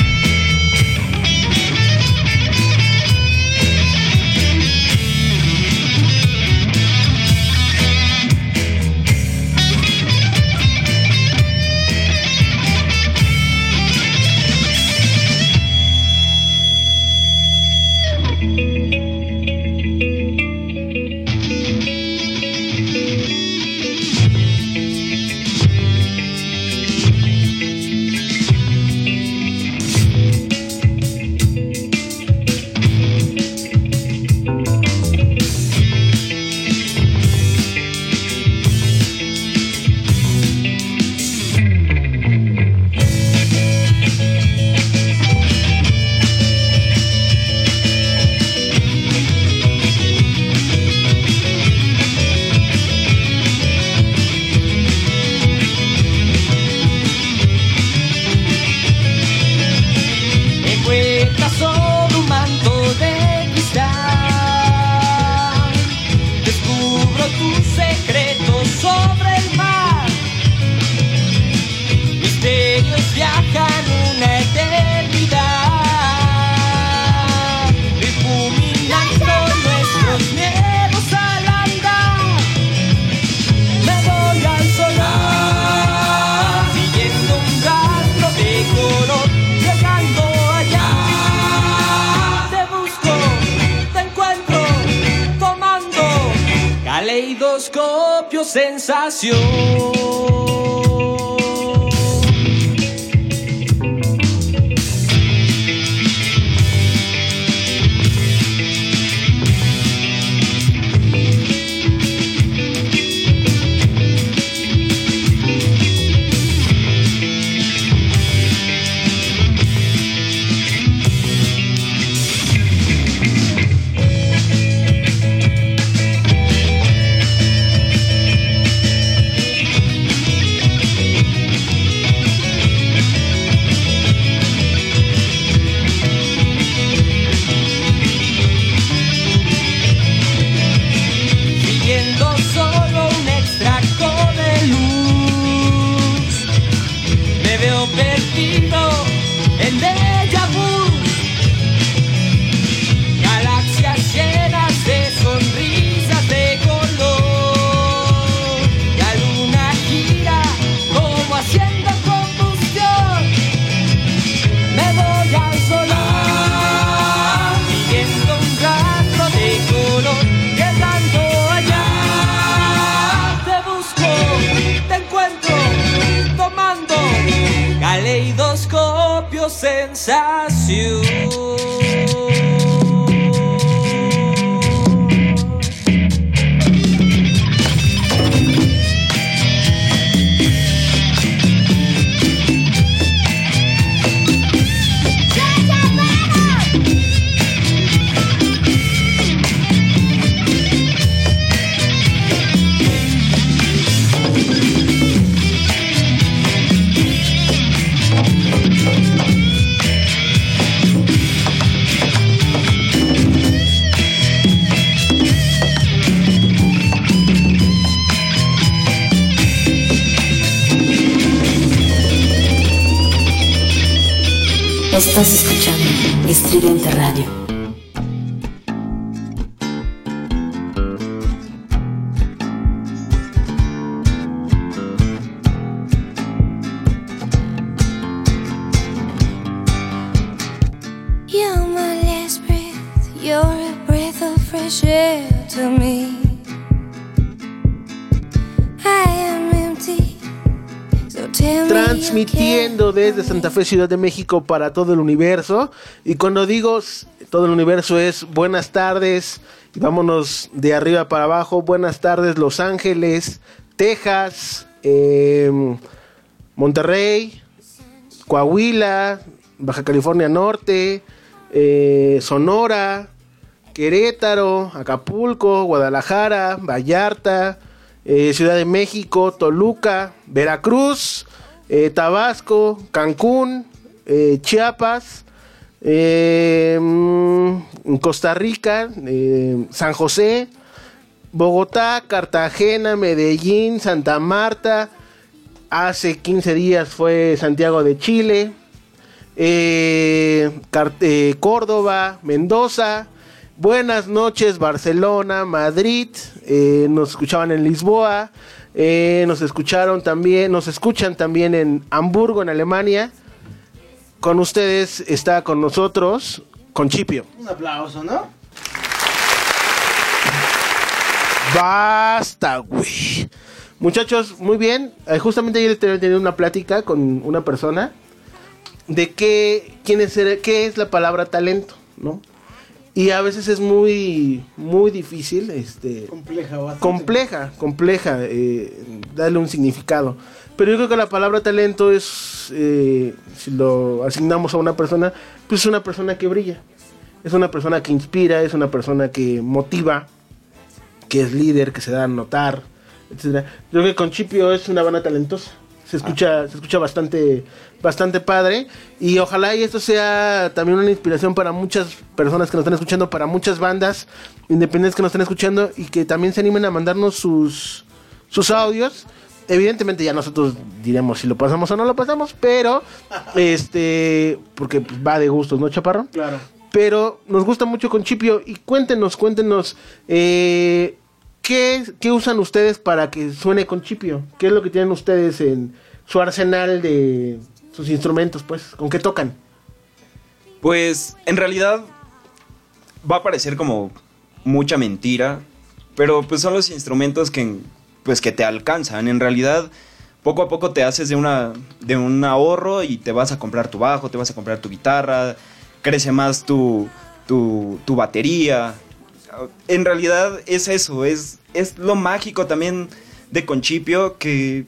Santa Fe, Ciudad de México para todo el universo. Y cuando digo todo el universo es buenas tardes. Y vámonos de arriba para abajo. Buenas tardes Los Ángeles, Texas, em, Monterrey, Coahuila, Baja California Norte, eh, Sonora, Querétaro, Acapulco, Guadalajara, Vallarta, eh, Ciudad de México, Toluca, Veracruz, eh, Tabasco, Cancún, eh, Chiapas, eh, mm, Costa Rica, San José, Bogotá, Cartagena, Medellín, Santa Marta. Hace 15 días fue Santiago de Chile. Córdoba, Mendoza. Buenas noches, Barcelona, Madrid. nos escuchaban en Lisboa. Eh, nos escucharon también, nos escuchan también en Hamburgo, en Alemania. Con ustedes está con nosotros, con Chipio. Un aplauso, ¿no? Basta, güey. Muchachos, muy bien. Eh, justamente ayer tenía tenido una plática con una persona de qué, quién es, qué es la palabra talento, ¿no? Y a veces es muy, muy difícil, este, Compleja, bastante. compleja, compleja, eh, darle un significado. Pero yo creo que la palabra talento es, eh, si lo asignamos a una persona, pues es una persona que brilla. Es una persona que inspira, es una persona que motiva, que es líder, que se da a notar, etcétera. Yo creo que Conchipio es una banda talentosa. Se escucha, se escucha bastante, bastante padre. Y ojalá y esto sea también una inspiración para muchas personas que nos están escuchando, para muchas bandas independientes que nos están escuchando y que también se animen a mandarnos sus, sus audios. Evidentemente ya nosotros diremos si lo pasamos o no lo pasamos, pero este, porque va de gustos, ¿no, Chaparro? Claro. pero nos gusta mucho con Chipio y cuéntenos, cuéntenos eh, ¿qué, usan ustedes para que suene con Chipio, qué es lo que tienen ustedes en su arsenal de sus instrumentos, pues, con qué tocan. Pues en realidad va a parecer como mucha mentira, pero pues son los instrumentos que pues que te alcanzan. En realidad poco a poco te haces de una de un ahorro y te vas a comprar tu bajo, te vas a comprar tu guitarra, crece más tu tu, tu batería. En realidad es eso, es es lo mágico también de Conchipio que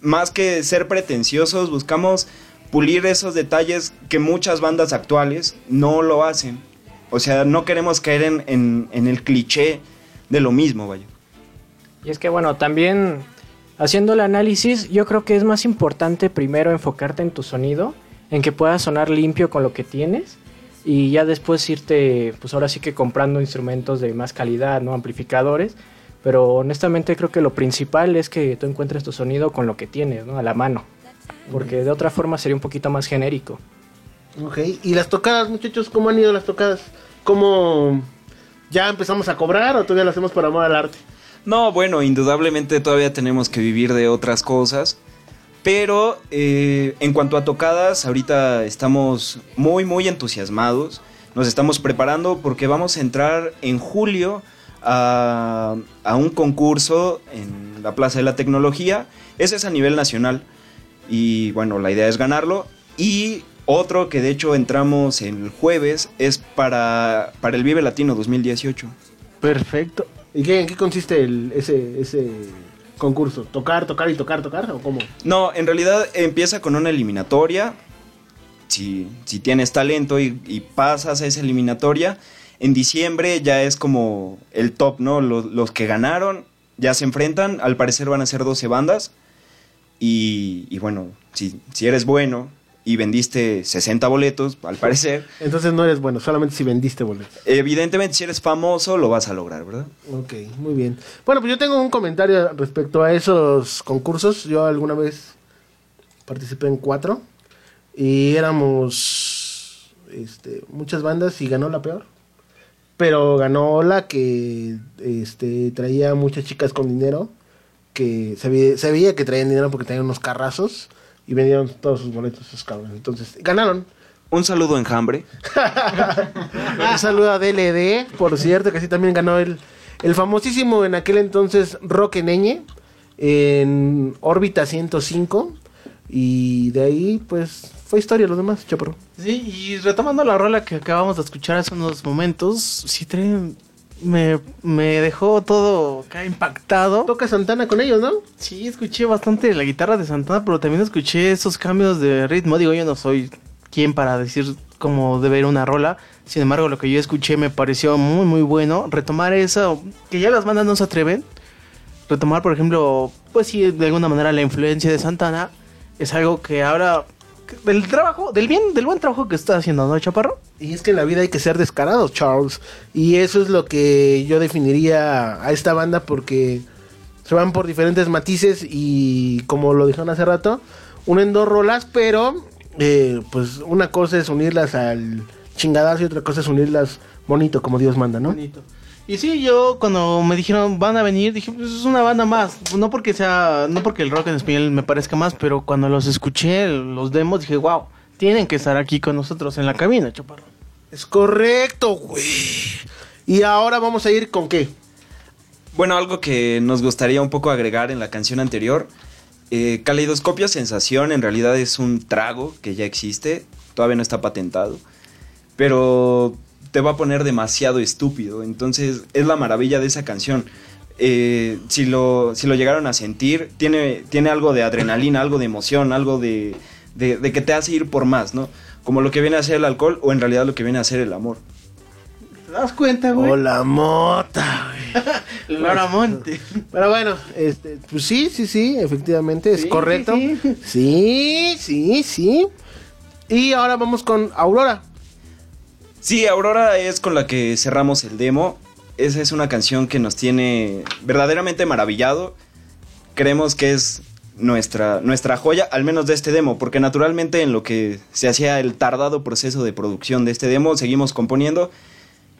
más que ser pretenciosos buscamos pulir esos detalles que muchas bandas actuales no lo hacen. O sea, no queremos caer en, en- en el cliché de lo mismo, vaya. Y es que bueno, también haciendo el análisis, yo creo que es más importante primero enfocarte en tu sonido, en que puedas sonar limpio con lo que tienes y ya después irte, pues ahora sí que comprando instrumentos de más calidad, ¿no? Amplificadores. Pero honestamente creo que lo principal es que tú encuentres tu sonido con lo que tienes, ¿no? A la mano. Porque de otra forma sería un poquito más genérico. Ok, y las tocadas, muchachos, ¿cómo han ido las tocadas? ¿Cómo ya empezamos a cobrar o todavía lo hacemos por amor al arte? No, bueno, indudablemente todavía tenemos que vivir de otras cosas. Pero eh, en cuanto a tocadas, ahorita estamos muy, muy entusiasmados. Nos estamos preparando porque vamos a entrar en julio a, a un concurso en la Plaza de la Tecnología. Ese es a nivel nacional. Y bueno, la idea es ganarlo. Y otro que de hecho entramos el jueves es para, para el Vive Latino 2018. Perfecto. ¿Y qué, en qué consiste el, ese, ese concurso? ¿Tocar, tocar y tocar, tocar? ¿O cómo? No, en realidad empieza con una eliminatoria. Si, si tienes talento y, pasas a esa eliminatoria, en diciembre ya es como el top, ¿no? Los, los que ganaron ya se enfrentan. Al parecer van a ser 12 bandas. Y, y bueno, si, si eres bueno y vendiste 60 boletos, al parecer, Entonces no eres bueno, solamente si vendiste boletos. evidentemente si eres famoso lo vas a lograr, ¿verdad? Ok, muy bien. Bueno, pues yo tengo un comentario respecto a esos concursos. Yo alguna vez participé en cuatro y éramos este, muchas bandas y ganó la peor. Pero ganó la que este, traía muchas chicas con dinero, que se veía, se veía que traían dinero porque traían unos carrazos y vendieron todos sus boletos esos cabrones. Entonces, ganaron. Un saludo enjambre. Un saludo a DLD, por cierto, que sí también ganó el, el famosísimo en aquel entonces Roque Neñe en órbita 105. Y de ahí, pues, fue historia los demás, chaparro. Sí, y retomando la rola que acabamos de escuchar hace unos momentos, sí trae- me, me dejó todo acá impactado. Toca Santana con ellos, ¿no? Sí, escuché bastante la guitarra de Santana, pero también escuché esos cambios de ritmo. Digo, yo no soy quien para decir cómo debe ir una rola. Sin embargo, lo que yo escuché me pareció muy, muy bueno. Retomar eso, que ya las bandas no se atreven. Retomar, por ejemplo, pues sí, de alguna manera la influencia de Santana es algo que ahora del trabajo, del bien, del buen trabajo que está haciendo, ¿no, Chaparro? Y es que en la vida hay que ser descarados, Charles. Y eso es lo que yo definiría a esta banda porque se van por diferentes matices y como lo dijeron hace rato, unen dos rolas, pero eh, pues una cosa es unirlas al chingadazo y otra cosa es unirlas bonito como Dios manda, ¿no? Bonito. Y sí, yo cuando me dijeron van a venir, dije, pues es una banda más. No porque sea, no porque el rock en español me parezca más, pero cuando los escuché, los demos, dije, wow, tienen que estar aquí con nosotros en la cabina, chaparro. Es correcto, güey. Y ahora vamos a ir con qué? Bueno, algo que nos gustaría un poco agregar en la canción anterior. Eh, Caleidoscopio Sensación en realidad es un trago que ya existe, todavía no está patentado, pero te va a poner demasiado estúpido, entonces es la maravilla de esa canción. Eh, si, lo, si lo llegaron a sentir, tiene, tiene algo de adrenalina, algo de emoción, algo de, de, de que te hace ir por más, ¿no? Como lo que viene a ser el alcohol o en realidad lo que viene a ser el amor. ¿Te das cuenta, güey? Hola, mota, güey. Laura Monte. Pero bueno, este, pues sí, sí, sí, efectivamente, es Sí, correcto. sí. Sí, sí, sí. Y ahora vamos con Aurora. Sí, Aurora es con la que cerramos el demo. Esa es una canción que nos tiene verdaderamente maravillado. Creemos que es nuestra, nuestra joya, al menos de este demo, porque naturalmente en lo que se hacía el tardado proceso de producción de este demo, seguimos componiendo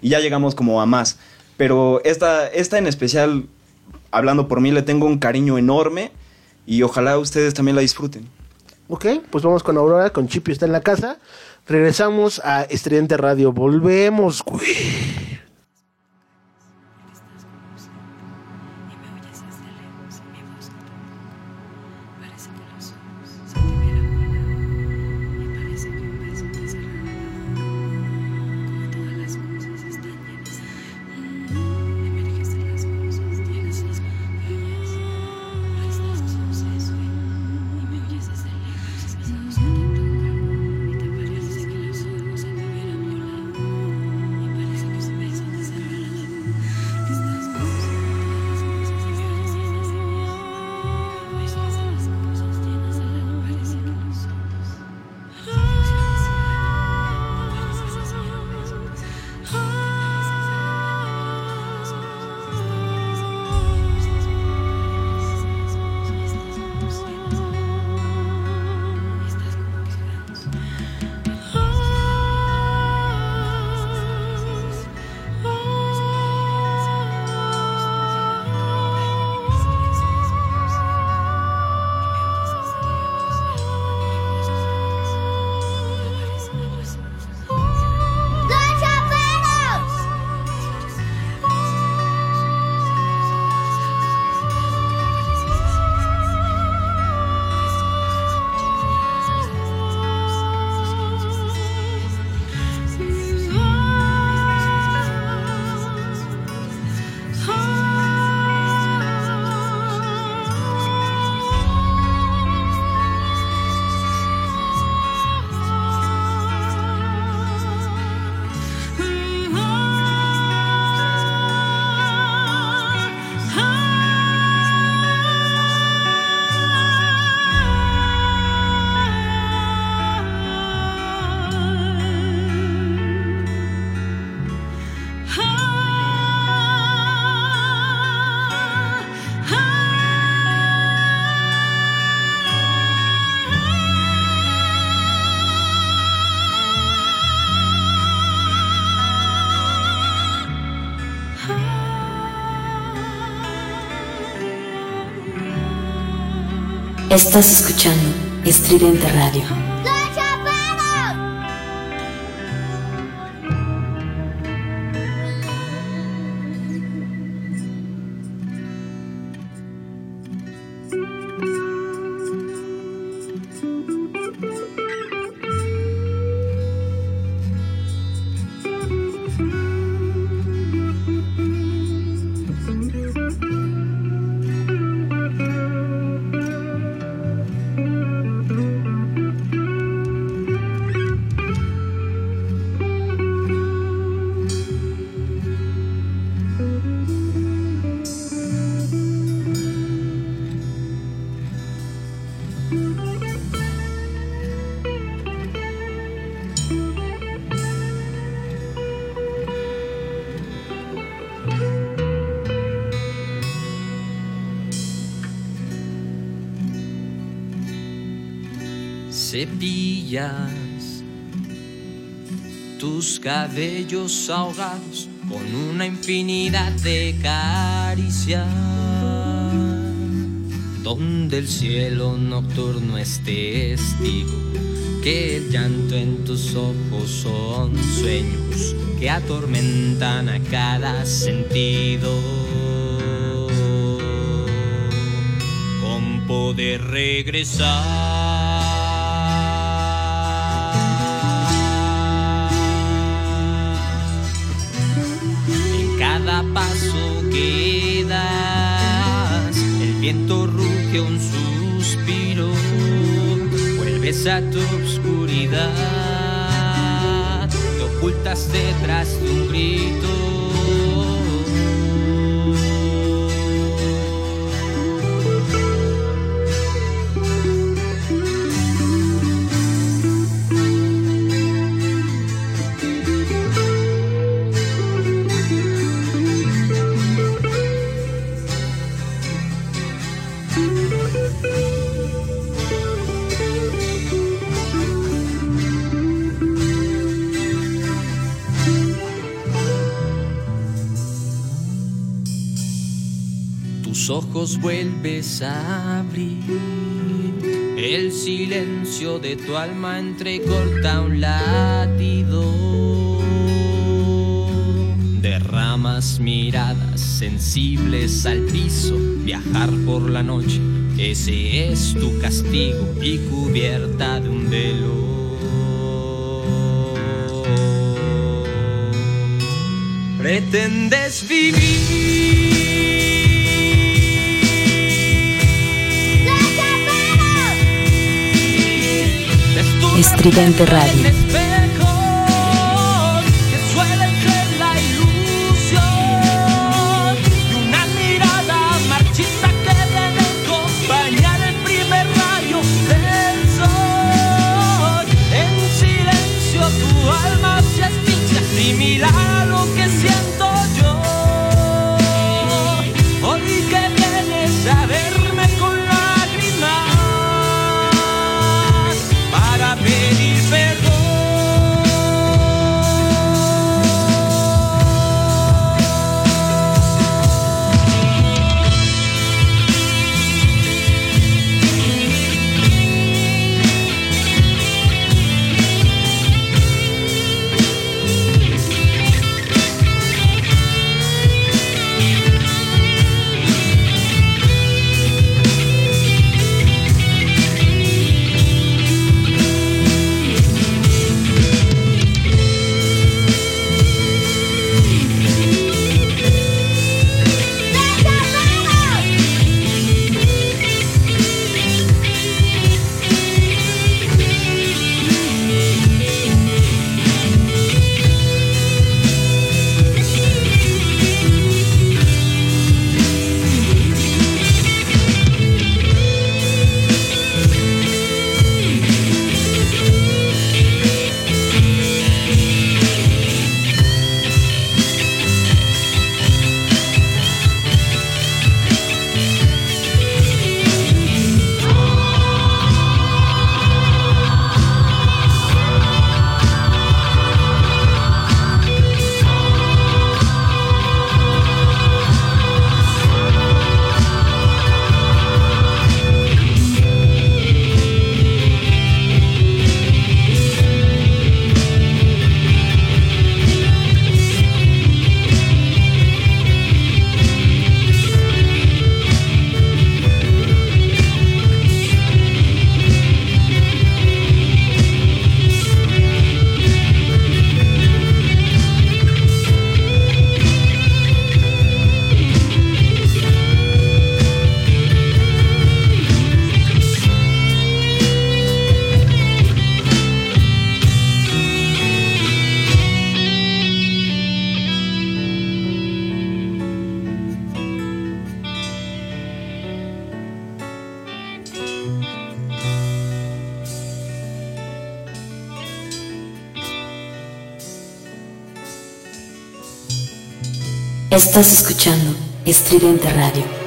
y ya llegamos como a más. Pero esta, esta en especial, hablando por mí, le tengo un cariño enorme y ojalá ustedes también la disfruten. Ok, pues vamos con Aurora, con Chipio está en la casa. Regresamos a Estridente Radio. Volvemos, güey. Estás escuchando Estridente Radio. Cabellos ahogados con una infinidad de caricias. Donde el cielo nocturno es testigo que el llanto en tus ojos son sueños que atormentan a cada sentido. Con poder regresar. Viento ruge un suspiro, vuelves a tu oscuridad, te ocultas detrás de un grito. Vuelves a abrir. El silencio de tu alma entrecorta un latido. Derramas miradas sensibles al piso, viajar por la noche, ese es tu castigo y cubierta de un velo. Pretendes vivir. Estridente Radio. Estás escuchando Estridente Radio.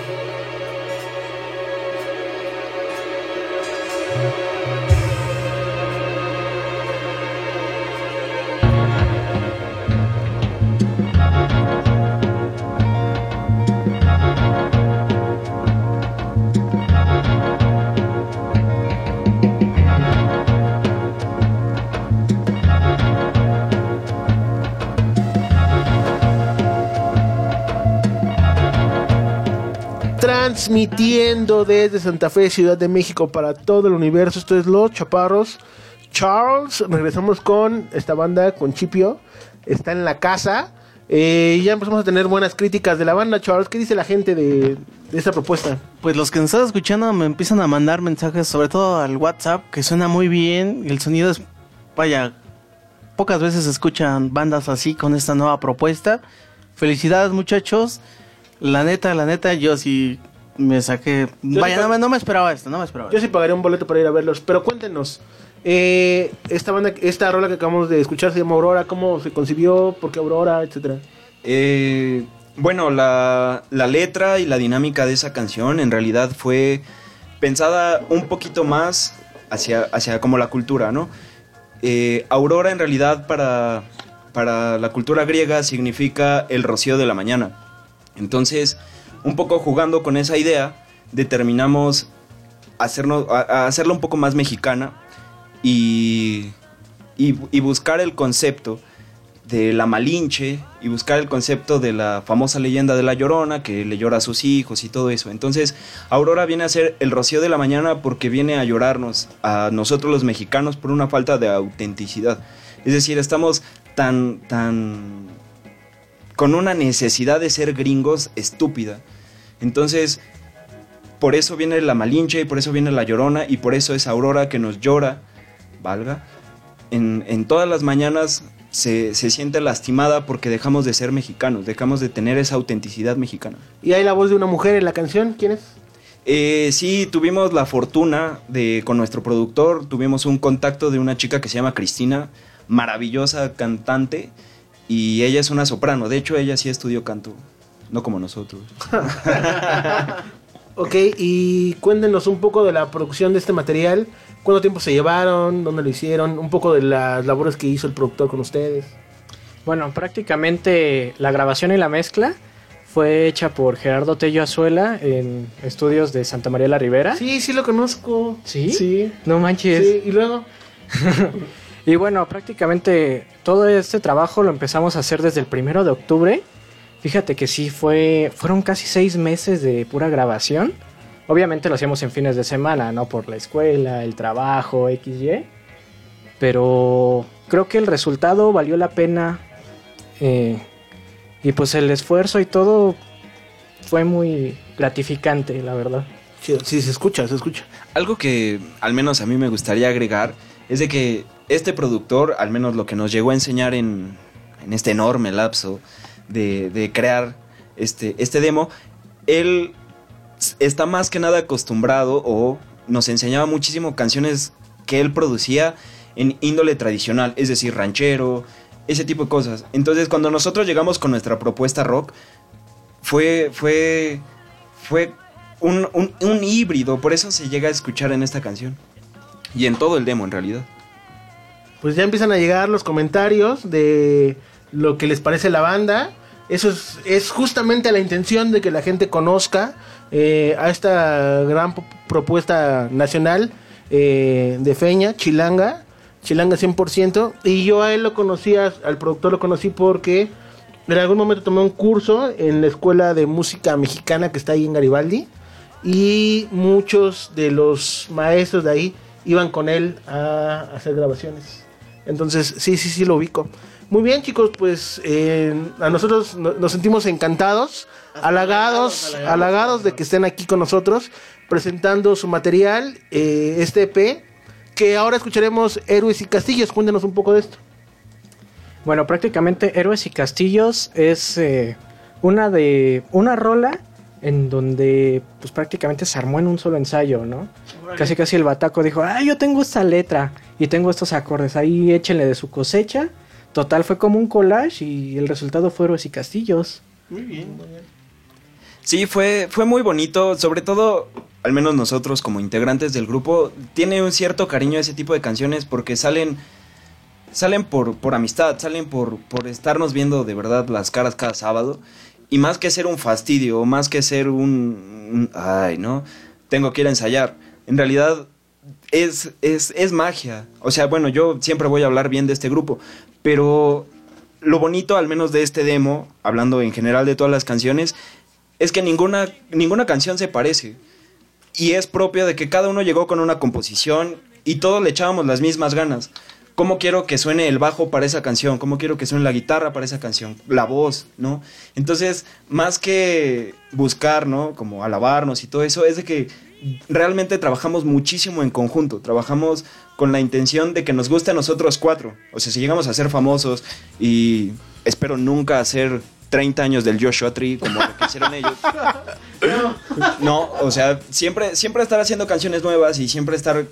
Transmitiendo desde Santa Fe, Ciudad de México, para todo el universo. Esto es Los Chaparros. Charles, regresamos con esta banda, con Chipio. Está en la casa. Eh, ya empezamos a tener buenas críticas de la banda, Charles. ¿Qué dice la gente de, esta propuesta? Pues los que nos están escuchando me empiezan a mandar mensajes, sobre todo al WhatsApp, que suena muy bien. El sonido es, vaya, pocas veces escuchan bandas así con esta nueva propuesta. Felicidades muchachos. La neta, la neta, yo sí me saqué... Yo Vaya, no no me esperaba esto, no me esperaba Yo sí pagaría un boleto para ir a verlos, pero cuéntenos. eh, esta banda, esta rola que acabamos de escuchar se llama Aurora. ¿Cómo se concibió? ¿Por qué Aurora? Etcétera. Eh, bueno, la, la letra y la dinámica de esa canción en realidad fue pensada un poquito más hacia, hacia como la cultura, ¿no? Eh, Aurora en realidad para, para la cultura griega significa el rocío de la mañana. Entonces, un poco jugando con esa idea, determinamos hacernos, un poco más mexicana y, y, y buscar el concepto de la Malinche y buscar el concepto de la famosa leyenda de la Llorona que le llora a sus hijos y todo eso. Entonces, Aurora viene a ser el rocío de la mañana porque viene a llorarnos a nosotros los mexicanos por una falta de autenticidad. Es decir, estamos tan tan con una necesidad de ser gringos estúpida. Entonces, por eso viene la Malinche y por eso viene la Llorona y por eso es Aurora que nos llora, valga. En, en todas las mañanas se, se siente lastimada porque dejamos de ser mexicanos, dejamos de tener esa autenticidad mexicana. Y hay la voz de una mujer en la canción. ¿Quién es? Eh, sí, tuvimos la fortuna de, con nuestro productor, tuvimos un contacto de una chica que se llama Cristina, maravillosa cantante, y ella es una soprano, de hecho ella sí estudió canto, no como nosotros. Ok, y cuéntenos un poco de la producción de este material. ¿Cuánto tiempo se llevaron? ¿Dónde lo hicieron? Un poco de las labores que hizo el productor con ustedes. Bueno, prácticamente la grabación y la mezcla fue hecha por Gerardo Tello Azuela en estudios de Santa María la Ribera. Sí, sí lo conozco. ¿Sí? Sí. No manches. Sí, y luego. Y bueno, prácticamente todo este trabajo lo empezamos a hacer desde el primero de octubre. Fíjate que sí fue, fueron casi seis meses de pura grabación. Obviamente lo hacíamos en fines de semana, ¿no? Por la escuela, el trabajo, XY. Pero creo que el resultado valió la pena. eh, y pues el esfuerzo y todo fue muy gratificante, la verdad. Sí, sí, se escucha, se escucha. Algo que al menos a mí me gustaría agregar es de que este productor, al menos lo que nos llegó a enseñar en, en este enorme lapso de, crear este, este demo, él está más que nada acostumbrado o nos enseñaba muchísimo canciones que él producía en índole tradicional, es decir, ranchero, ese tipo de cosas. Entonces, cuando nosotros llegamos con nuestra propuesta rock, fue, fue, fue un- un híbrido, por eso se llega a escuchar en esta canción. Y en todo el demo, en realidad. Pues ya empiezan a llegar los comentarios de lo que les parece la banda. Eso es, es justamente la intención de que la gente conozca eh, a esta gran propuesta nacional eh, de Feña, Chilanga, Chilanga 100%. Y yo a él lo conocía, al productor lo conocí porque en algún momento tomé un curso en la escuela de música mexicana que está ahí en Garibaldi. Y muchos de los maestros de ahí iban con él a hacer grabaciones. Entonces, sí, sí, sí lo ubico. Muy bien, chicos, pues eh, a nosotros no- nos sentimos encantados, halagados, halagados de que estén aquí con nosotros presentando su material, eh, este EP, que ahora escucharemos Héroes y Castillos. Cuéntenos un poco de esto. Bueno, prácticamente Héroes y Castillos es eh, una de una rola en donde pues prácticamente se armó en un solo ensayo, ¿no? Casi casi el bataco dijo, ah, yo tengo esta letra y tengo estos acordes, ahí échenle de su cosecha. Total fue como un collage y el resultado fue Héroes y Castillos. Muy bien. Sí, fue, fue muy bonito, sobre todo, al menos nosotros como integrantes del grupo, tiene un cierto cariño a ese tipo de canciones porque salen, salen por, por amistad, salen por, por estarnos viendo de verdad las caras cada sábado. Y más que ser un fastidio, más que ser un, un- ay, ¿no? Tengo que ir a ensayar. En realidad es, es, es magia. O sea, bueno, yo siempre voy a hablar bien de este grupo, pero lo bonito, al menos de este demo, hablando en general de todas las canciones, es que ninguna, ninguna canción se parece. Y es propio de que cada uno llegó con una composición y todos le echábamos las mismas ganas. ¿Cómo quiero que suene el bajo para esa canción? ¿Cómo quiero que suene la guitarra para esa canción? La voz, ¿no? Entonces, más que buscar, ¿no? Como alabarnos y todo eso, es de que realmente trabajamos muchísimo en conjunto. Trabajamos con la intención de que nos guste a nosotros cuatro. O sea, si llegamos a ser famosos y espero nunca hacer 30 años del Joshua Tree como lo que hicieron ellos. No, o sea, siempre, siempre estar haciendo canciones nuevas y siempre estar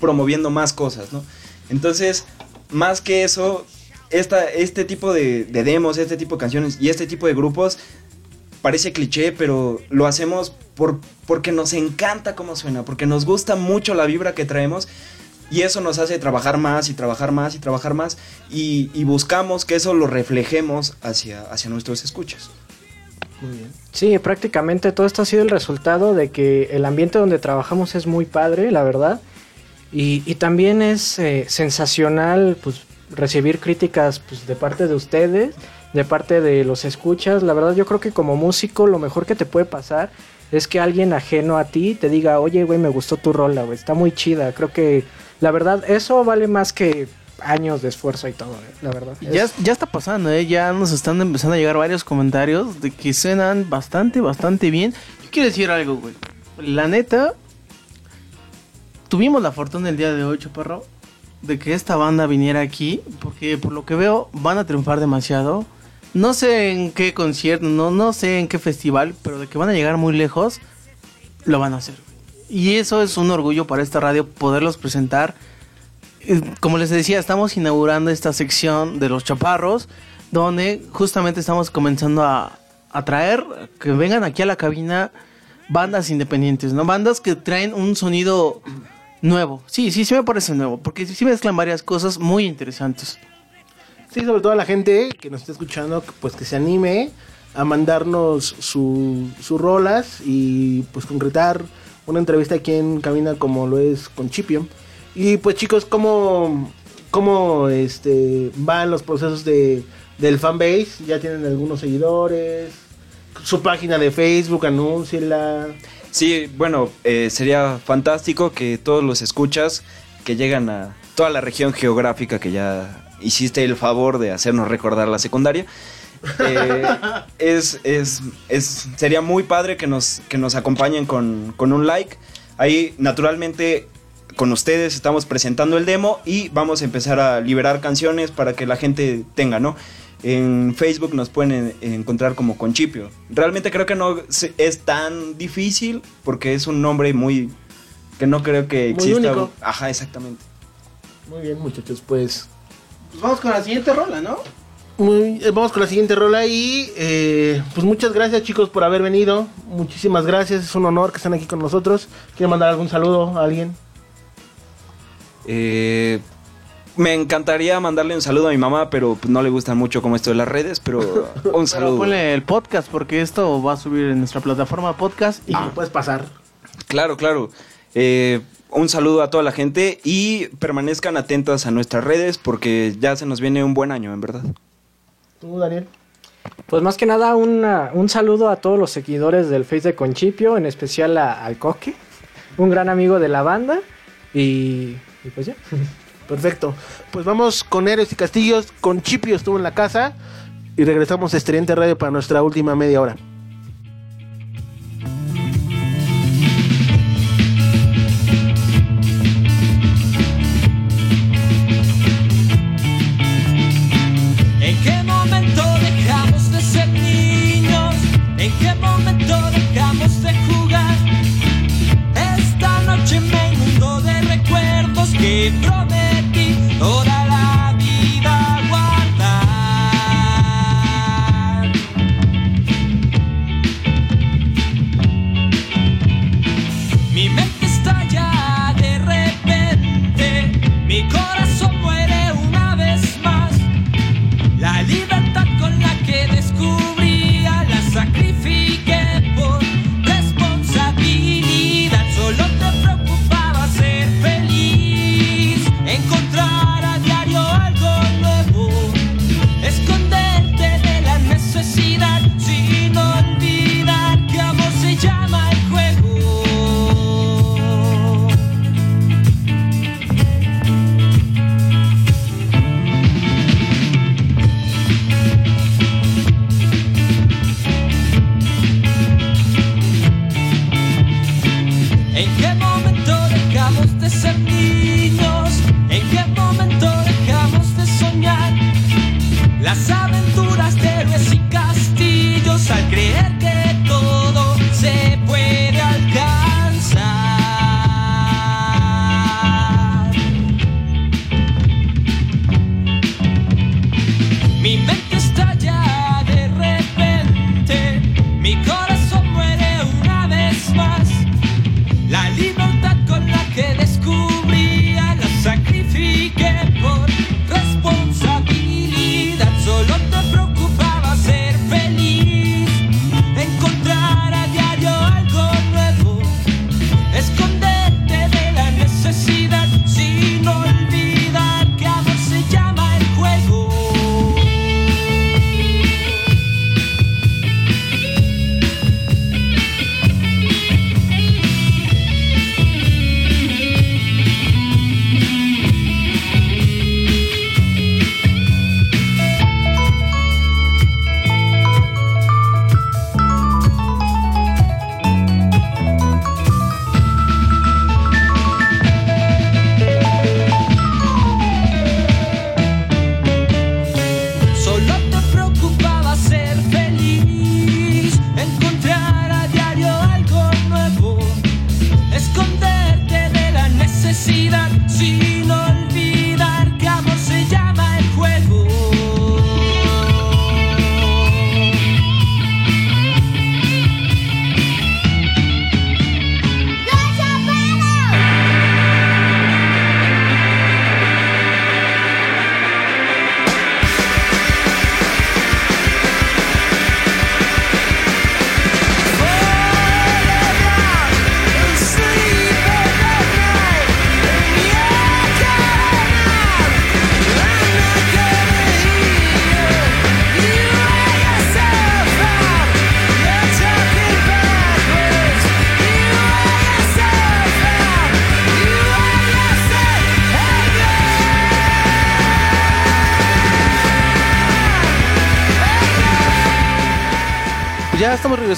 promoviendo más cosas, ¿no? Entonces, más que eso, esta, este tipo de, de demos, este tipo de canciones y este tipo de grupos parece cliché, pero lo hacemos por, porque nos encanta cómo suena, porque nos gusta mucho la vibra que traemos y eso nos hace trabajar más y trabajar más y trabajar más y, y buscamos que eso lo reflejemos hacia, hacia nuestros escuchas. Muy bien. Sí, prácticamente todo esto ha sido el resultado de que el ambiente donde trabajamos es muy padre, la verdad. Y, y también es eh, sensacional pues, recibir críticas pues, de parte de ustedes, de parte de los escuchas. La verdad yo creo que como músico lo mejor que te puede pasar es que alguien ajeno a ti te diga, oye, güey, me gustó tu rola, güey, está muy chida. Creo que la verdad eso vale más que años de esfuerzo y todo, eh, la verdad. Ya, Es- ya está pasando, ¿eh? ya nos están empezando a llegar varios comentarios de que suenan bastante, bastante bien. Yo quiero decir algo, güey. La neta, tuvimos la fortuna el día de hoy, perro, de que esta banda viniera aquí, porque por lo que veo van a triunfar demasiado. No sé en qué concierto, no, no sé en qué festival, pero de que van a llegar muy lejos, lo van a hacer. Y eso es un orgullo para esta radio poderlos presentar. Eh, Como les decía, estamos inaugurando esta sección de los chaparros, donde justamente estamos comenzando a, traer, que vengan aquí a la cabina bandas independientes, ¿no? Bandas que traen un sonido nuevo. Sí, sí, sí me parece nuevo, porque sí mezclan varias cosas muy interesantes. Sí, sobre todo a la gente que nos está escuchando, pues que se anime a mandarnos su- sus rolas y pues concretar una entrevista aquí en Cabina como lo es con Chipio. Y pues chicos, ¿cómo, cómo este, van los procesos de, del fanbase? ¿Ya tienen algunos seguidores? Su página de Facebook, anúnciela. Sí, bueno, eh, sería fantástico que todos los escuchas que llegan a toda la región geográfica que ya hiciste el favor de hacernos recordar la secundaria. eh, es, es, es- sería muy padre que nos, que nos acompañen con, con un like. Ahí, naturalmente, con ustedes estamos presentando el demo y vamos a empezar a liberar canciones para que la gente tenga, ¿no? En Facebook nos pueden en- encontrar como Conchipio. Realmente creo que no es tan difícil porque es un nombre muy que no creo que Muy exista. único. Ajá, exactamente. Muy bien, muchachos, pues Pues vamos con la siguiente rola, ¿no? Muy- eh, vamos con la siguiente rola y eh, pues muchas gracias chicos por haber venido. Muchísimas gracias, es un honor que estén aquí con nosotros. ¿Quieren mandar algún saludo a alguien? Eh, me encantaría mandarle un saludo a mi mamá, pero pues, no le gustan mucho como esto de las redes, pero un Pero saludo. ponle el podcast porque esto va a subir en nuestra plataforma podcast y lo puedes pasar. Claro, claro. Eh, un saludo a toda la gente y permanezcan atentas a nuestras redes porque ya se nos viene un buen año, en verdad. ¿Tú, Daniel? Pues más que nada una- un saludo a todos los seguidores del Face de Conchipio, en especial a- al Coque, un gran amigo de la banda. Y, y pues ya. Perfecto. Pues vamos con Héroes y Castillos. Con Chipio estuvo en la casa. Y regresamos a Estridente Radio para nuestra última media hora. It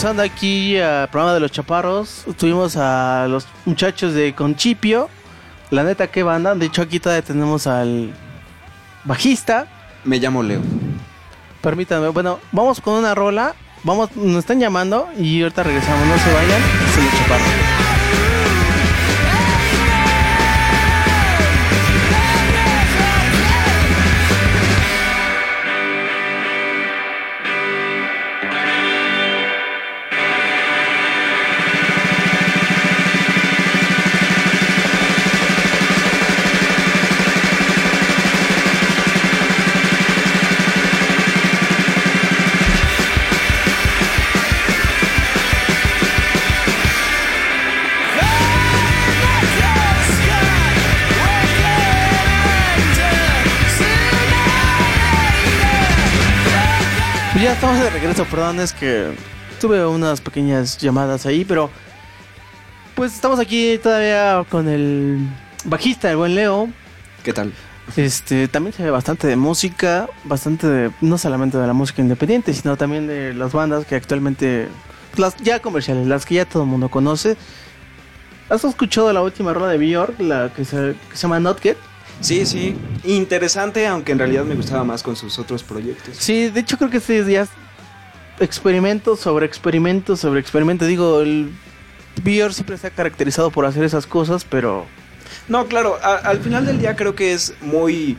regresando aquí al programa de los chaparros. Tuvimos a los muchachos de Conchipio. La neta, qué banda. De hecho, aquí todavía tenemos al bajista. Me llamo Leo. Permítanme, bueno, vamos con una rola. Vamos, nos están llamando y ahorita regresamos. No se vayan. Son los chaparros. Pues ya estamos de regreso, perdón, es que tuve unas pequeñas llamadas ahí, pero pues estamos aquí todavía con el bajista, el buen Leo. ¿Qué tal? Este, también se ve bastante de música, bastante de, no solamente de la música independiente, sino también de las bandas que actualmente, las ya comerciales, las que ya todo el mundo conoce. ¿Has escuchado la última rola de Björk, la que se, que se llama Not Get? Sí, sí. Interesante, aunque en realidad me gustaba más con sus otros proyectos. Sí, de hecho creo que este ya es experimento sobre experimento sobre experimento. Digo, el Björk siempre se ha caracterizado por hacer esas cosas, pero No, claro, a- al final del día creo que es muy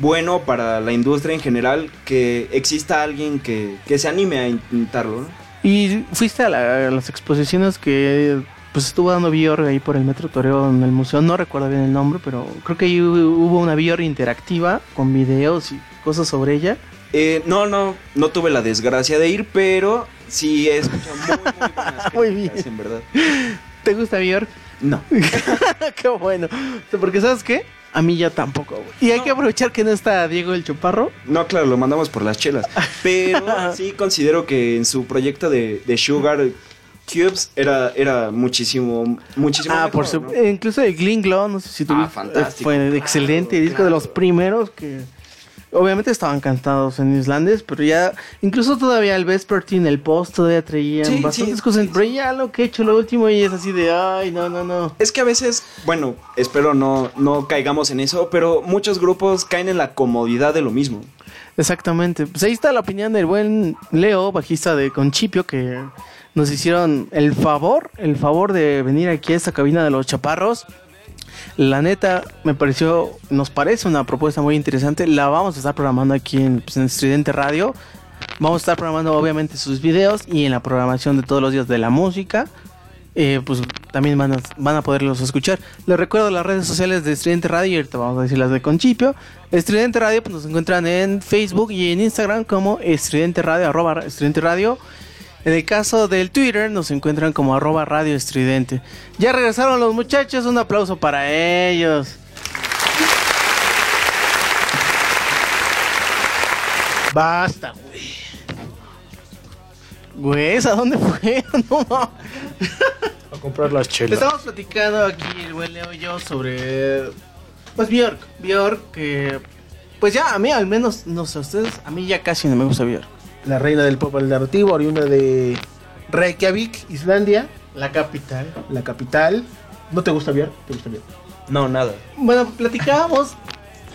bueno para la industria en general que exista alguien que, que se anime a intentarlo. ¿no? Y fuiste a, la- a las exposiciones que pues estuvo dando Björk ahí por el Metro Toreo en el museo, no recuerdo bien el nombre, pero creo que ahí hu- hubo una Björk interactiva con videos y cosas sobre ella. Eh, no, no, no tuve la desgracia de ir, pero sí he escuchado muy, muy buenas Muy bien. en verdad. ¿Te gusta Björk? No. Qué bueno. Porque ¿sabes qué? A mí ya tampoco. güey. Y hay que aprovechar que no está Diego el Choparro. No, claro, lo mandamos por las chelas. Pero sí considero que en su proyecto de, de Sugar Cubes era, era muchísimo, muchísimo Ah, mejor, por su... ¿no? eh, Incluso de Gling Glow, no sé si tuviste. fantástico, Fue claro, excelente disco de los primeros que... Obviamente estaban cantados en islandés, pero ya... Incluso todavía el Vespertine, el Post, todavía traían Sí, bastantes sí, cosas. Pero ya lo que he hecho lo último y es así de... Ay, no, no, no. Es que a veces, bueno, espero no, no caigamos en eso, pero muchos grupos caen en la comodidad de lo mismo. Exactamente. Pues ahí está la opinión del buen Leo, bajista de Conchipio, que nos hicieron el favor, el favor de venir aquí a esta cabina de los chaparros. La neta, me pareció, nos parece una propuesta muy interesante. La vamos a estar programando aquí en, pues, en Estridente Radio. Vamos a estar programando obviamente sus videos y en la programación de todos los días de la música. eh, pues también van a, van a poderlos escuchar. Les recuerdo las redes sociales de Estridente Radio y ahorita vamos a decir las de Conchipio. Estridente Radio pues nos encuentran en Facebook y en Instagram como Estridente Radio, arroba Estridente Radio. En el caso del Twitter nos encuentran como arroba Radio Estridente. Ya regresaron los muchachos, un aplauso para ellos. Basta, güey. Güey, ¿a dónde fue? No mames. A comprar las chelas. Estamos platicando aquí el buen Leo y yo sobre. Pues Bjork. Bjork, que. Pues ya, a mí al menos, no sé, ustedes, a mí ya casi no me gusta Bjork. La reina del pop alternativo, oriunda de Reykjavik, Islandia, La capital. la capital. ¿No te gusta bien? ¿Te gusta bien? No, nada. Bueno, platicábamos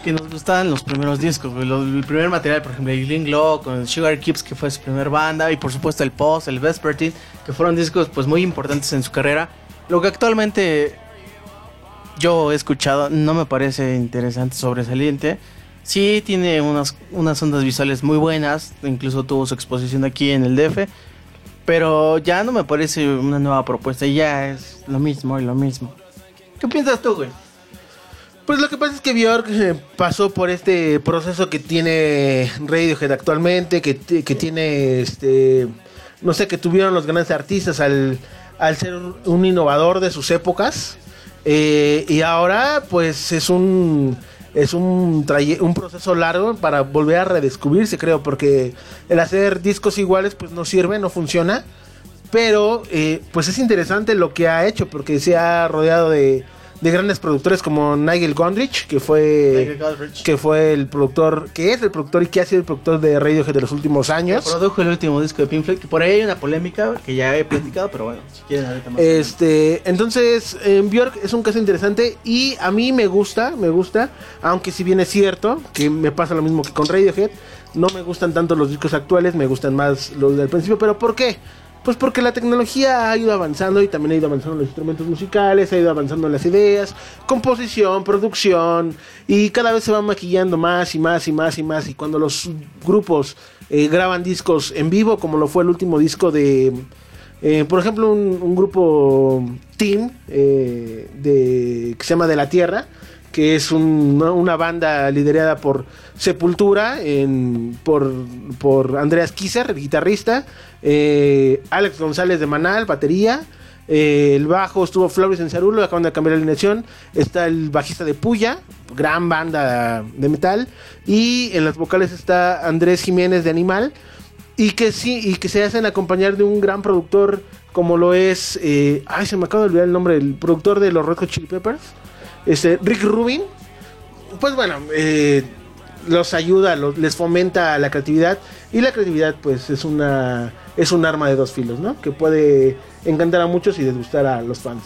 que nos gustaban los primeros discos, el primer material, por ejemplo, Gling Glow con Sugar Kips, que fue su primer banda, y por supuesto el Post, el Vespertine, que fueron discos pues muy importantes en su carrera. Lo que actualmente yo he escuchado no me parece interesante, sobresaliente. Sí tiene unas, unas ondas visuales muy buenas, incluso tuvo su exposición aquí en el DF, pero ya no me parece una nueva propuesta, ya es lo mismo y lo mismo. ¿Qué piensas tú, güey? Pues lo que pasa es que Björk eh, pasó por este proceso que tiene Radiohead actualmente, que, que tiene, este, no sé, que tuvieron los grandes artistas al, al ser un innovador de sus épocas. Eh, y ahora, pues es un, es un, un proceso largo para volver a redescubrirse, creo, porque el hacer discos iguales, pues no sirve, no funciona. Pero, eh, pues es interesante lo que ha hecho, porque se ha rodeado de, de grandes productores como Nigel Gondrich, que fue Nigel que fue el productor, que es el productor y que ha sido el productor de Radiohead de los últimos años. Produjo el último disco de Pink Floyd, que por ahí hay una polémica que ya he platicado, pero bueno, si quieren ahorita más. Este, entonces, Björk es un caso interesante y a mí me gusta, me gusta, aunque si bien es cierto que me pasa lo mismo que con Radiohead, no me gustan tanto los discos actuales, me gustan más los del principio, pero ¿por qué? Pues porque la tecnología ha ido avanzando y también ha ido avanzando los instrumentos musicales, ha ido avanzando las ideas, composición, producción y cada vez se va maquillando más y más y más y más y cuando los grupos eh, graban discos en vivo, como lo fue el último disco de, eh, por ejemplo, un, un grupo Team eh, de, que se llama De la Tierra, que es un- una banda liderada por Sepultura, por, por Andreas Kisser, guitarrista, eh, Alex González de Manal, batería. eh, el bajo estuvo Flores en Cerulo, acaban de cambiar la alineación. Está el bajista de Puya, gran banda de metal. Y en las vocales está Andrés Jiménez de Animal y que sí y que se hacen acompañar de un gran productor como lo es eh, ay se me acaba de olvidar el nombre el productor de los Red Hot Chili Peppers este Rick Rubin pues bueno eh, los ayuda los- les fomenta la creatividad y la creatividad pues es una es un arma de dos filos no que puede encantar a muchos y disgustar a los fans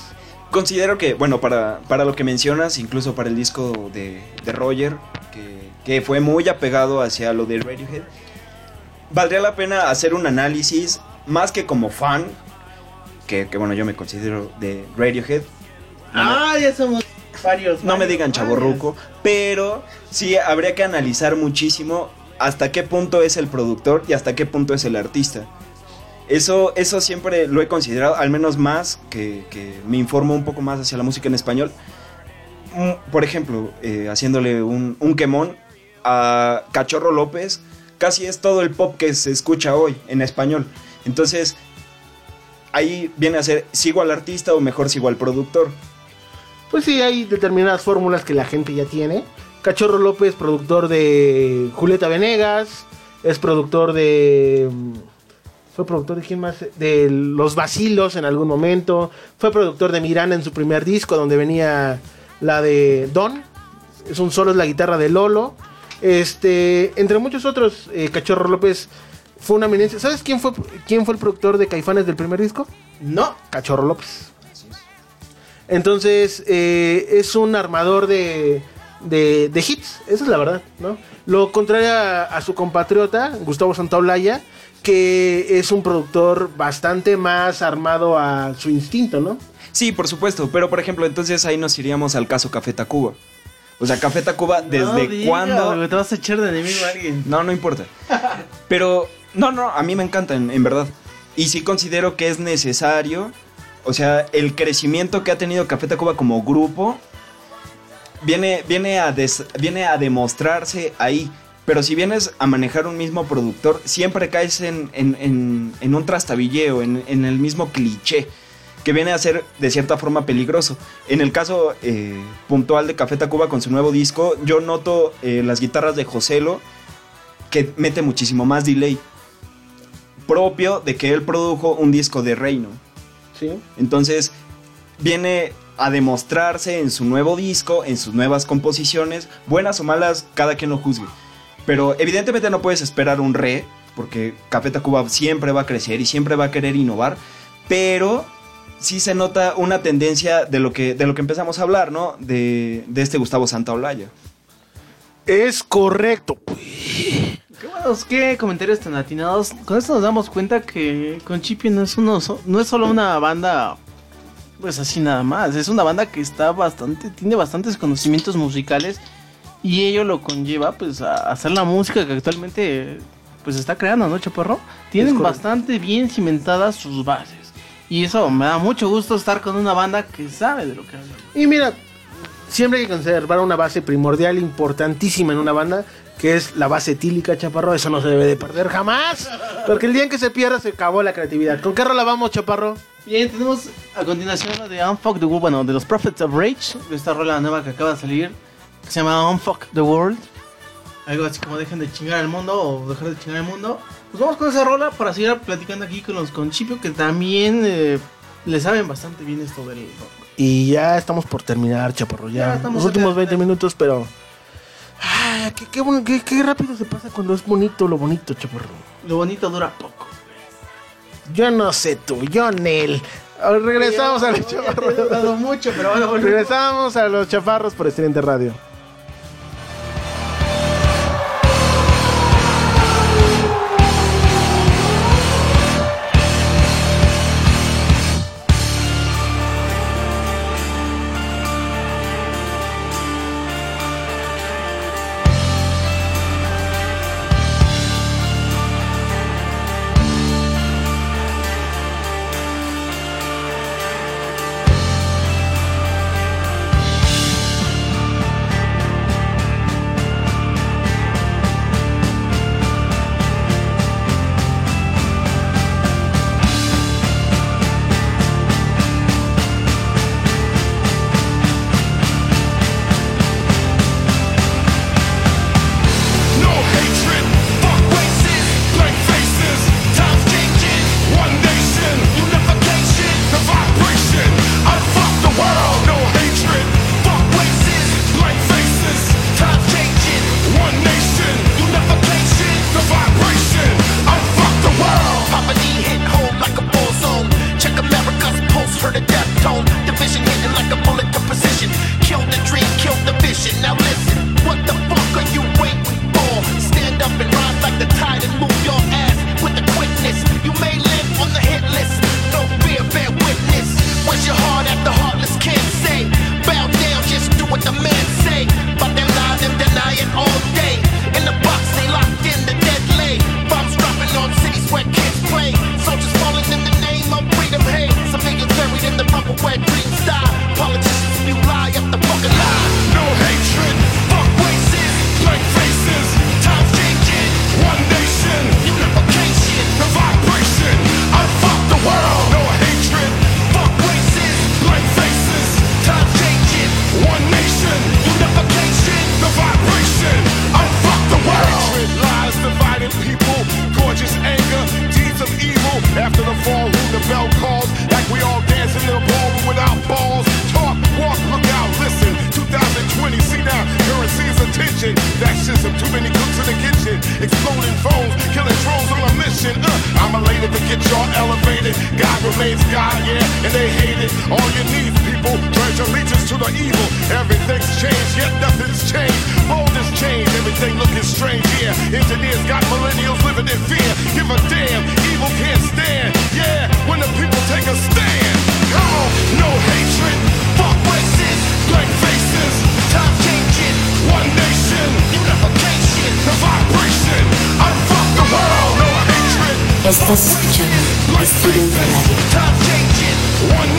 Considero que, bueno, para, para lo que mencionas, incluso para el disco de, de Roger, que, que fue muy apegado hacia lo de Radiohead, valdría la pena hacer un análisis, más que como fan, que, que, bueno, yo me considero de Radiohead. Ah, ya somos varios. No me digan chaborruco, pero sí habría que analizar muchísimo hasta qué punto es el productor y hasta qué punto es el artista. Eso, eso siempre lo he considerado, al menos más que, que me informo un poco más hacia la música en español. Mm, Por ejemplo, eh, haciéndole un, un quemón a Cachorro López, casi es todo el pop que se escucha hoy en español. Entonces, ahí viene a ser, ¿sigo al artista o mejor sigo al productor? Pues sí, hay determinadas fórmulas que la gente ya tiene. Cachorro López, productor de Julieta Venegas, es productor de... mm, Fue productor de quién más? De Los Vacilos en algún momento. Fue productor de Miranda en su primer disco, donde venía la de Don. Es un solo, es la guitarra de Lolo. Este, entre muchos otros, eh, Cachorro López fue una eminencia. ¿Sabes quién fue, quién fue el productor de Caifanes del primer disco? No. Cachorro López. Entonces, eh, es un armador de, de, de hits, esa es la verdad, ¿no? Lo contrario a, a su compatriota, Gustavo Santaolalla, que es un productor bastante más armado a su instinto, ¿no? Sí, por supuesto, pero por ejemplo, entonces ahí nos iríamos al caso Café Tacuba. O sea, Café Tacuba, ¿desde No digas, cuándo? Te vas a echar de enemigo a alguien. No, no importa. Pero, no, no, a mí me encanta, en, en verdad. Y sí considero que es necesario, o sea, el crecimiento que ha tenido Café Tacuba como grupo, viene, viene, a des- viene a demostrarse ahí. Pero si vienes a manejar un mismo productor, siempre caes en, en- en- en un trastabilleo, en, el mismo cliché, que viene a ser de cierta forma peligroso. En el caso eh, puntual de Café Tacuba con su nuevo disco, yo noto eh, las guitarras de Joselo, que mete muchísimo más delay. Propio de que él produjo un disco de Reino. Entonces, viene a demostrarse en su nuevo disco, en sus nuevas composiciones, buenas o malas, cada quien lo juzgue. Pero evidentemente no puedes esperar un re, porque Café Tacuba siempre va a crecer y siempre va a querer innovar, pero sí se nota una tendencia de lo que, de lo que empezamos a hablar, ¿no? De, de este Gustavo Santaolalla. Es correcto. Qué buenos, qué comentarios tan atinados. Con esto nos damos cuenta que con Chippy no es, uno, no es solo una banda, pues así nada más. Es una banda que está bastante, tiene bastantes conocimientos musicales y ello lo conlleva pues a hacer la música que actualmente pues está creando, ¿no, Chaparro? Tienen bastante bien cimentadas sus bases. Y eso me da mucho gusto estar con una banda que sabe de lo que habla. Y mira, siempre hay que conservar una base primordial, importantísima en una banda, que es la base tílica, Chaparro. Eso no se debe de perder jamás. Porque el día en que se pierda se acabó la creatividad. ¿Con qué rola vamos, Chaparro? Bien, tenemos a continuación la de Unfuck the World, bueno, de los Prophets of Rage, de esta rola nueva que acaba de salir, que se llama Unfuck the World. Algo así como dejen de chingar al mundo o dejar de chingar al mundo. Pues vamos con esa rola para seguir platicando aquí con los conchipio que también eh, le saben bastante bien esto del. Y ya estamos por terminar, Chaparro. Ya, ya los últimos 20 minutos, pero Ah, qué, qué, qué, rápido se pasa cuando es bonito lo bonito, chaparro. Lo bonito dura poco. Yo no sé tú, yo Nel. Regresamos a los chaparros. mucho, pero bueno, Regresamos a los chaparros por Excelente Radio. Street, street, changing. One.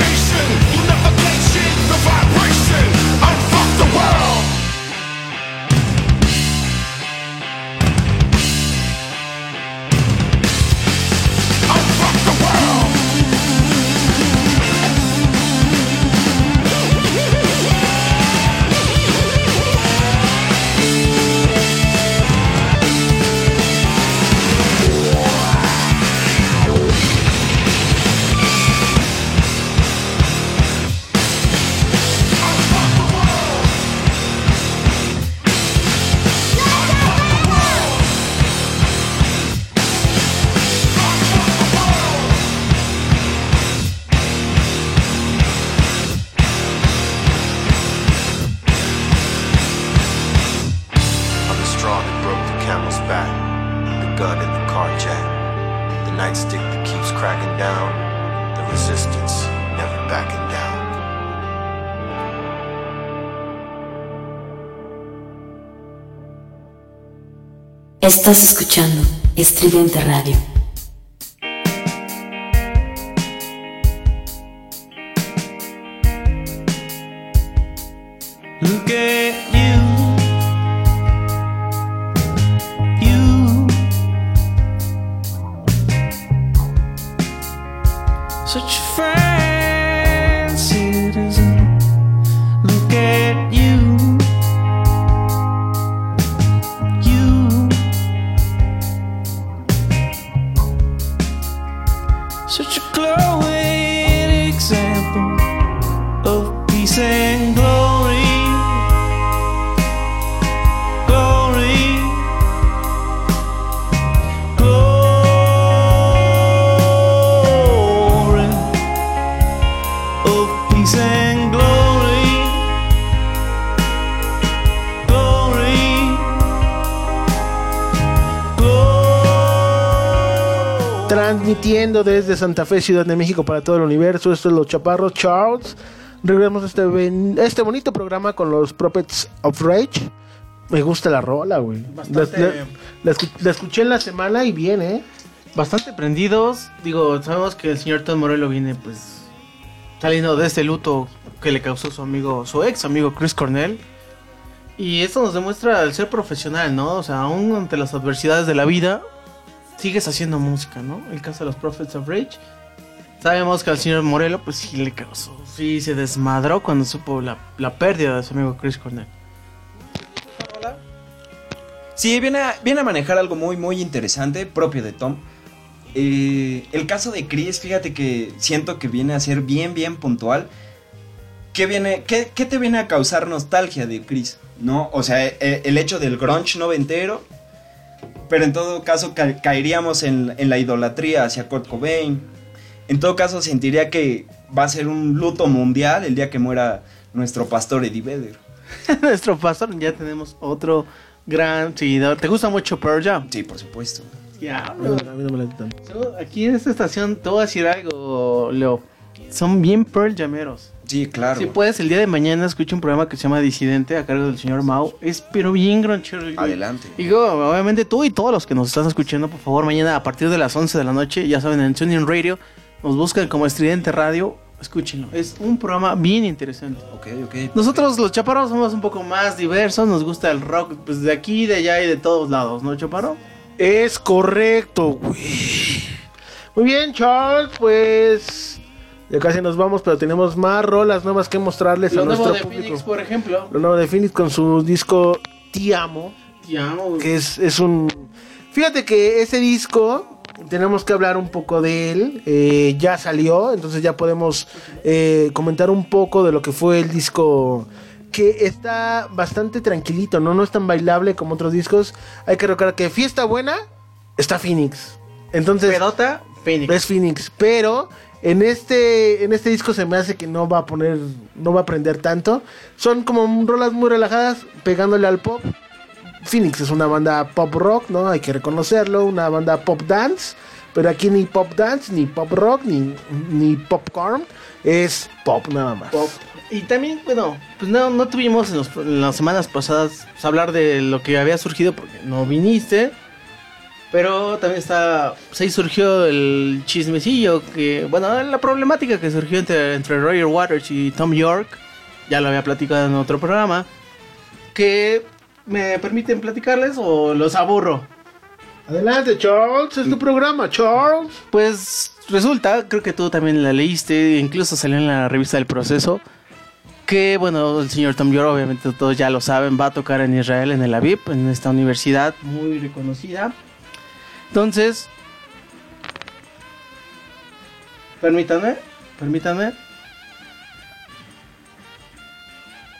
Estás escuchando Estridente Radio. Desde Santa Fe, Ciudad de México para todo el universo. Esto es Los Chaparros Charles. Regresamos a este, ben- este bonito programa con los Prophets of Rage. Me gusta la rola, güey. Bastante- la- la escu- la escuché en la semana y bien, ¿eh? Bastante prendidos. Digo, sabemos que el señor Tom Morello viene pues saliendo de este luto que le causó su amigo, su ex amigo Chris Cornell. Y esto nos demuestra el ser profesional, ¿no? O sea, aún ante las adversidades de la vida, sigues haciendo música, ¿no? El caso de los Prophets of Rage. Sabemos que al señor Morello, pues sí le causó, sí se desmadró cuando supo la, la pérdida de su amigo Chris Cornell. Sí, viene a, viene a manejar algo muy, muy interesante, propio de Tom. Eh, el caso de Chris, fíjate que siento que viene a ser bien, bien puntual. ¿Qué, viene, qué, qué te viene a causar nostalgia de Chris? ¿No? O sea, eh, el hecho del grunge noventero. Pero en todo caso ca- caeríamos en, en la idolatría hacia Kurt Cobain. En todo caso sentiría que va a ser un luto mundial el día que muera nuestro pastor Eddie Vedder. Nuestro pastor, ya tenemos otro gran seguidor. ¿Te gusta mucho Pearl Jam? Sí, por supuesto. Ya, mí no- a mí no. So, Aquí en esta estación te voy a decir algo, Leo. Son bien Pearl Jameros. Sí, claro. Si puedes, el día de mañana escucha un programa que se llama Disidente a cargo del señor Mao. Es pero bien gronchero. Adelante. Digo, obviamente tú y todos los que nos están escuchando, por favor, mañana a partir de las 11 de la noche, ya saben, en TuneIn Radio, nos buscan como Estridente Radio, escúchenlo. Es un programa bien interesante. Ok, ok. Nosotros los chaparros somos un poco más diversos, nos gusta el rock pues de aquí, de allá y de todos lados, ¿no, chaparro? Es correcto, güey. Muy bien, Charles, pues. Ya casi nos vamos, pero tenemos más rolas nuevas que mostrarles Lo a nuevo nuestro de público. Phoenix, por ejemplo. Lo nuevo de Phoenix con su disco Te Amo. Te amo, güey. Que es, es un. Fíjate que ese disco. Tenemos que hablar un poco de él. eh, ya salió, entonces ya podemos eh, comentar un poco de lo que fue el disco. Que está bastante tranquilito, ¿no? No es tan bailable como otros discos. Hay que recordar que Fiesta Buena está Phoenix. Entonces. Pedota, Phoenix. Es Phoenix. Pero en este, en este disco se me hace que no va a poner, no va a aprender tanto. Son como rolas muy relajadas, pegándole al pop. Phoenix es una banda pop rock, ¿no? Hay que reconocerlo, una banda pop dance. Pero aquí ni pop dance, ni pop rock, ni, ni popcorn. Es pop nada más. Pop. Y también, bueno, pues no, no tuvimos en, los- en las semanas pasadas pues, hablar de lo que había surgido porque no viniste. Pero también está, pues ahí surgió el chismecillo que, bueno, la problemática que surgió entre, entre Roger Waters y Tom York. Ya lo había platicado en otro programa. Que me permiten platicarles o los aburro. Adelante, Charles, es tu programa, Charles. Pues resulta, creo que tú también la leíste, incluso salió en la revista del proceso, que bueno, el señor Tom York, obviamente todos ya lo saben, va a tocar en Israel, en el Aviv, en esta universidad muy reconocida. Entonces, permítanme, permítanme.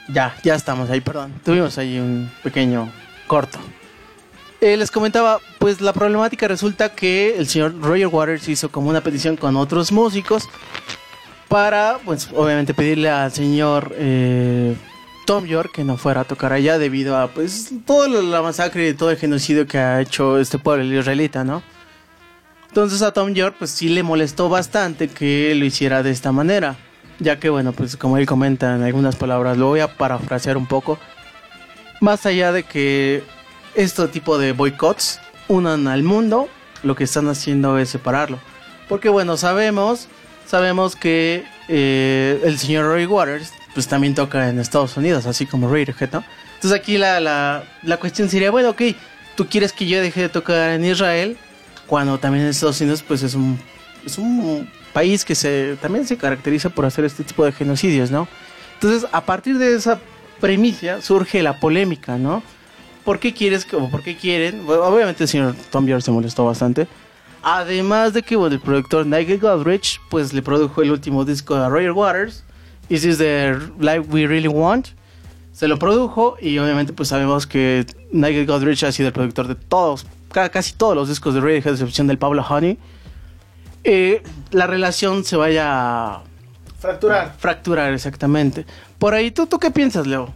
Ya, ya estamos ahí, perdón. Tuvimos ahí un pequeño corto. Eh, les comentaba, pues la problemática resulta que el señor Roger Waters hizo como una petición con otros músicos para, pues obviamente pedirle al señor eh, Tom York que no fuera a tocar allá debido a, pues, toda la masacre y todo el genocidio que ha hecho este pueblo el israelita, ¿no? Entonces a Tom York, pues sí le molestó bastante que lo hiciera de esta manera, ya que, bueno, pues como él comenta en algunas palabras, lo voy a parafrasear un poco, más allá de que este tipo de boicots unan al mundo, lo que están haciendo es separarlo. Porque bueno, sabemos, sabemos que eh, el señor Roy Waters pues también toca en Estados Unidos, así como Radiohead, ¿no? Entonces aquí la, la, la cuestión sería, bueno, ok, tú quieres que yo deje de tocar en Israel, cuando también en Estados Unidos pues es un, es un país que se, también se caracteriza por hacer este tipo de genocidios, ¿no? Entonces a partir de esa premisa surge la polémica, ¿no? ¿Por qué quieres o por qué quieren? Obviamente el señor Tom York se molestó bastante. Además de que el productor Nigel Godrich pues le produjo el último disco a Roger Waters Is This the Life We Really Want? Se lo produjo y obviamente pues sabemos que Nigel Godrich ha sido el productor de todos, ca- casi todos los discos de Radiohead, a excepción del Pablo Honey. Eh, la relación se vaya a Fracturar. fracturar exactamente. Por ahí, ¿tú, ¿tú qué piensas, Leo?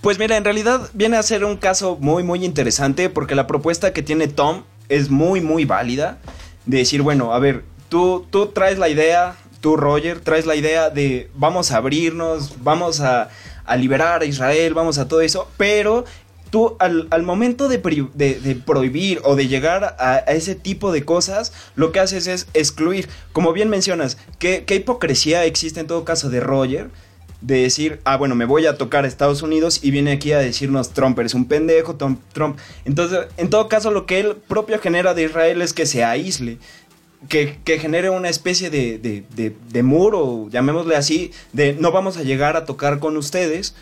Pues mira, en realidad viene a ser un caso muy, muy interesante porque la propuesta que tiene Tom es muy, muy válida. De decir, bueno, a ver, tú, tú traes la idea, tú Roger, traes la idea de vamos a abrirnos, vamos a, a liberar a Israel, vamos a todo eso, pero tú al, al momento de, de- de prohibir o de llegar a, a ese tipo de cosas, lo que haces es excluir. Como bien mencionas, ¿qué, qué hipocresía existe en todo caso de Roger? de decir, ah, bueno, me voy a tocar a Estados Unidos y viene aquí a decirnos Trump eres un pendejo, Trump, Trump. Entonces, en todo caso, lo que él propio genera de Israel es que se aísle, que, que genere una especie de, de, de- de muro, llamémosle así, de no vamos a llegar a tocar con ustedes.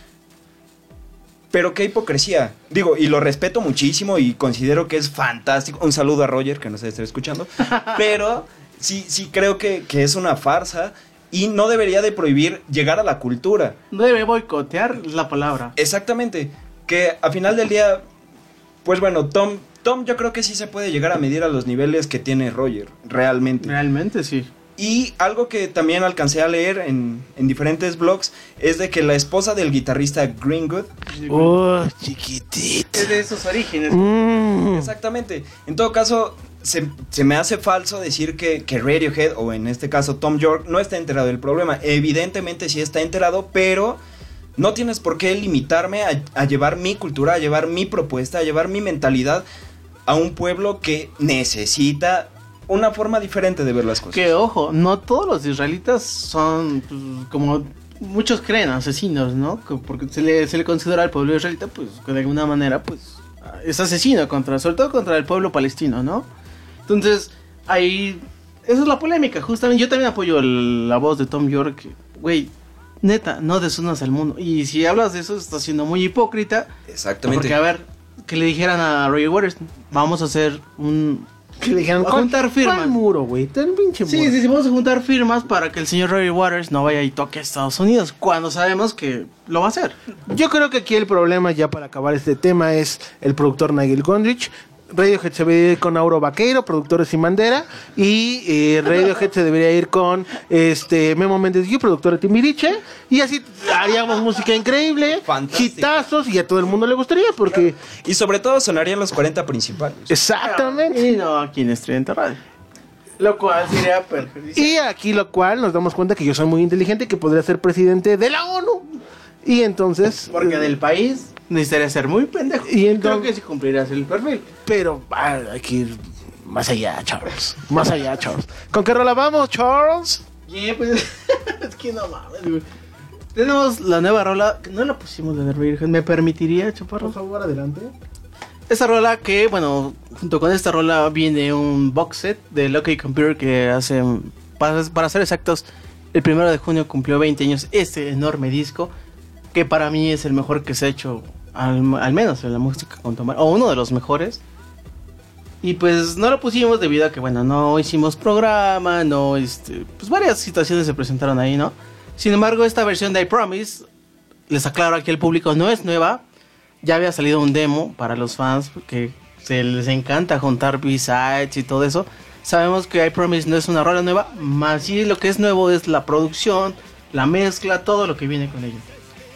Pero qué hipocresía. Digo, y lo respeto muchísimo y considero que es fantástico. Un saludo a Roger, que no se esté escuchando. Pero sí, sí creo que, que es una farsa y no debería de prohibir llegar a la cultura. No debe boicotear la palabra. Exactamente. Que a final del día, pues bueno, Tom, Tom yo creo que sí se puede llegar a medir a los niveles que tiene Roger, realmente. Realmente sí. Y algo que también alcancé a leer en, en diferentes blogs es de que la esposa del guitarrista Greenwood... Oh, chiquitito. Es de esos orígenes. Mm. Exactamente. En todo caso, se, se me hace falso decir que, que Radiohead, o en este caso Tom York, no está enterado del problema. Evidentemente sí está enterado, pero no tienes por qué limitarme a, a llevar mi cultura, a llevar mi propuesta, a llevar mi mentalidad a un pueblo que necesita una forma diferente de ver las cosas. Que ojo, no todos los israelitas son pues, como muchos creen asesinos, ¿no? Que Porque se le, se le considera al pueblo israelita, pues de alguna manera, pues es asesino contra, sobre todo contra el pueblo palestino, ¿no? Entonces, ahí, esa es la polémica, justamente. Yo también apoyo el- la voz de Tom York, güey, neta, no desunas al mundo. Y si hablas de eso, estás siendo muy hipócrita. Exactamente. Porque, a ver, que le dijeran a Roger Waters, vamos a hacer un... Que le dijeron, a juntar ¿cuál- firmas. cuál muro, güey? Ten pinche muro. Sí, sí, sí, vamos a juntar firmas para que el señor Roger Waters no vaya y toque a Estados Unidos, cuando sabemos que lo va a hacer. Yo creo que aquí el problema, ya para acabar este tema, es el productor Nigel Gondrich. Radiohead se debería ir con Auro Vaqueiro, productores sin bandera. Y eh, Radiohead se debería ir con este Memo Méndez Yu, productor de Timbiriche. Y así haríamos música increíble, hitazos, y a todo el mundo le gustaría, porque. Y sobre todo sonarían los 40 principales. Exactamente. Y no aquí en Estudiante Radio. Lo cual sería perfecto. Y aquí lo cual nos damos cuenta que yo soy muy inteligente y que podría ser presidente de la ONU. Y entonces. Porque del país necesitaría ser muy pendejo. Y entonces- Creo que sí cumplirás el perfil. Pero ah, hay que ir más allá, Charles. Más allá, Charles. ¿Con qué rola vamos, Charles? Y pues, es que no mames, güey. Tenemos la nueva rola, que no la pusimos de The Virgen, ¿me permitiría, Chaparro? Por favor, adelante. Esta rola que, bueno, junto con esta rola viene un box set de Lucky Computer que hace, para, para ser exactos, el primero de junio cumplió 20 años este enorme disco, que para mí es el mejor que se ha hecho, al, menos en la música contemporánea, o uno de los mejores. Y pues no lo pusimos debido a que, bueno, no hicimos programa, no, este, pues varias situaciones se presentaron ahí, ¿no? Sin embargo, esta versión de I Promise, les aclaro aquí al público, no es nueva. Ya había salido un demo para los fans que se les encanta juntar B-sides y todo eso. Sabemos que I Promise no es una rola nueva, más sí lo que es nuevo es la producción, la mezcla, todo lo que viene con ello.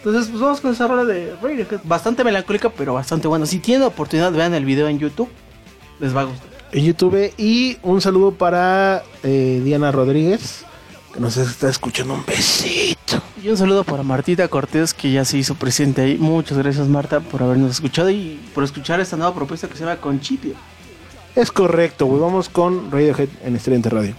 Entonces, pues vamos con esa rola de Radiohead, bastante melancólica, pero bastante buena. Si tienen oportunidad, vean el video en YouTube, les va a gustar. En YouTube. Y un saludo para eh, Diana Rodríguez, que nos está escuchando. Un besito. Y un saludo para Martita Cortés, que ya se hizo presente ahí. Muchas gracias, Marta, por habernos escuchado y por escuchar esta nueva propuesta que se llama Conchipio. Es correcto, güey. Vamos con Radiohead en Estrellante Radio.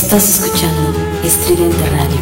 Estás escuchando Estridente Radio.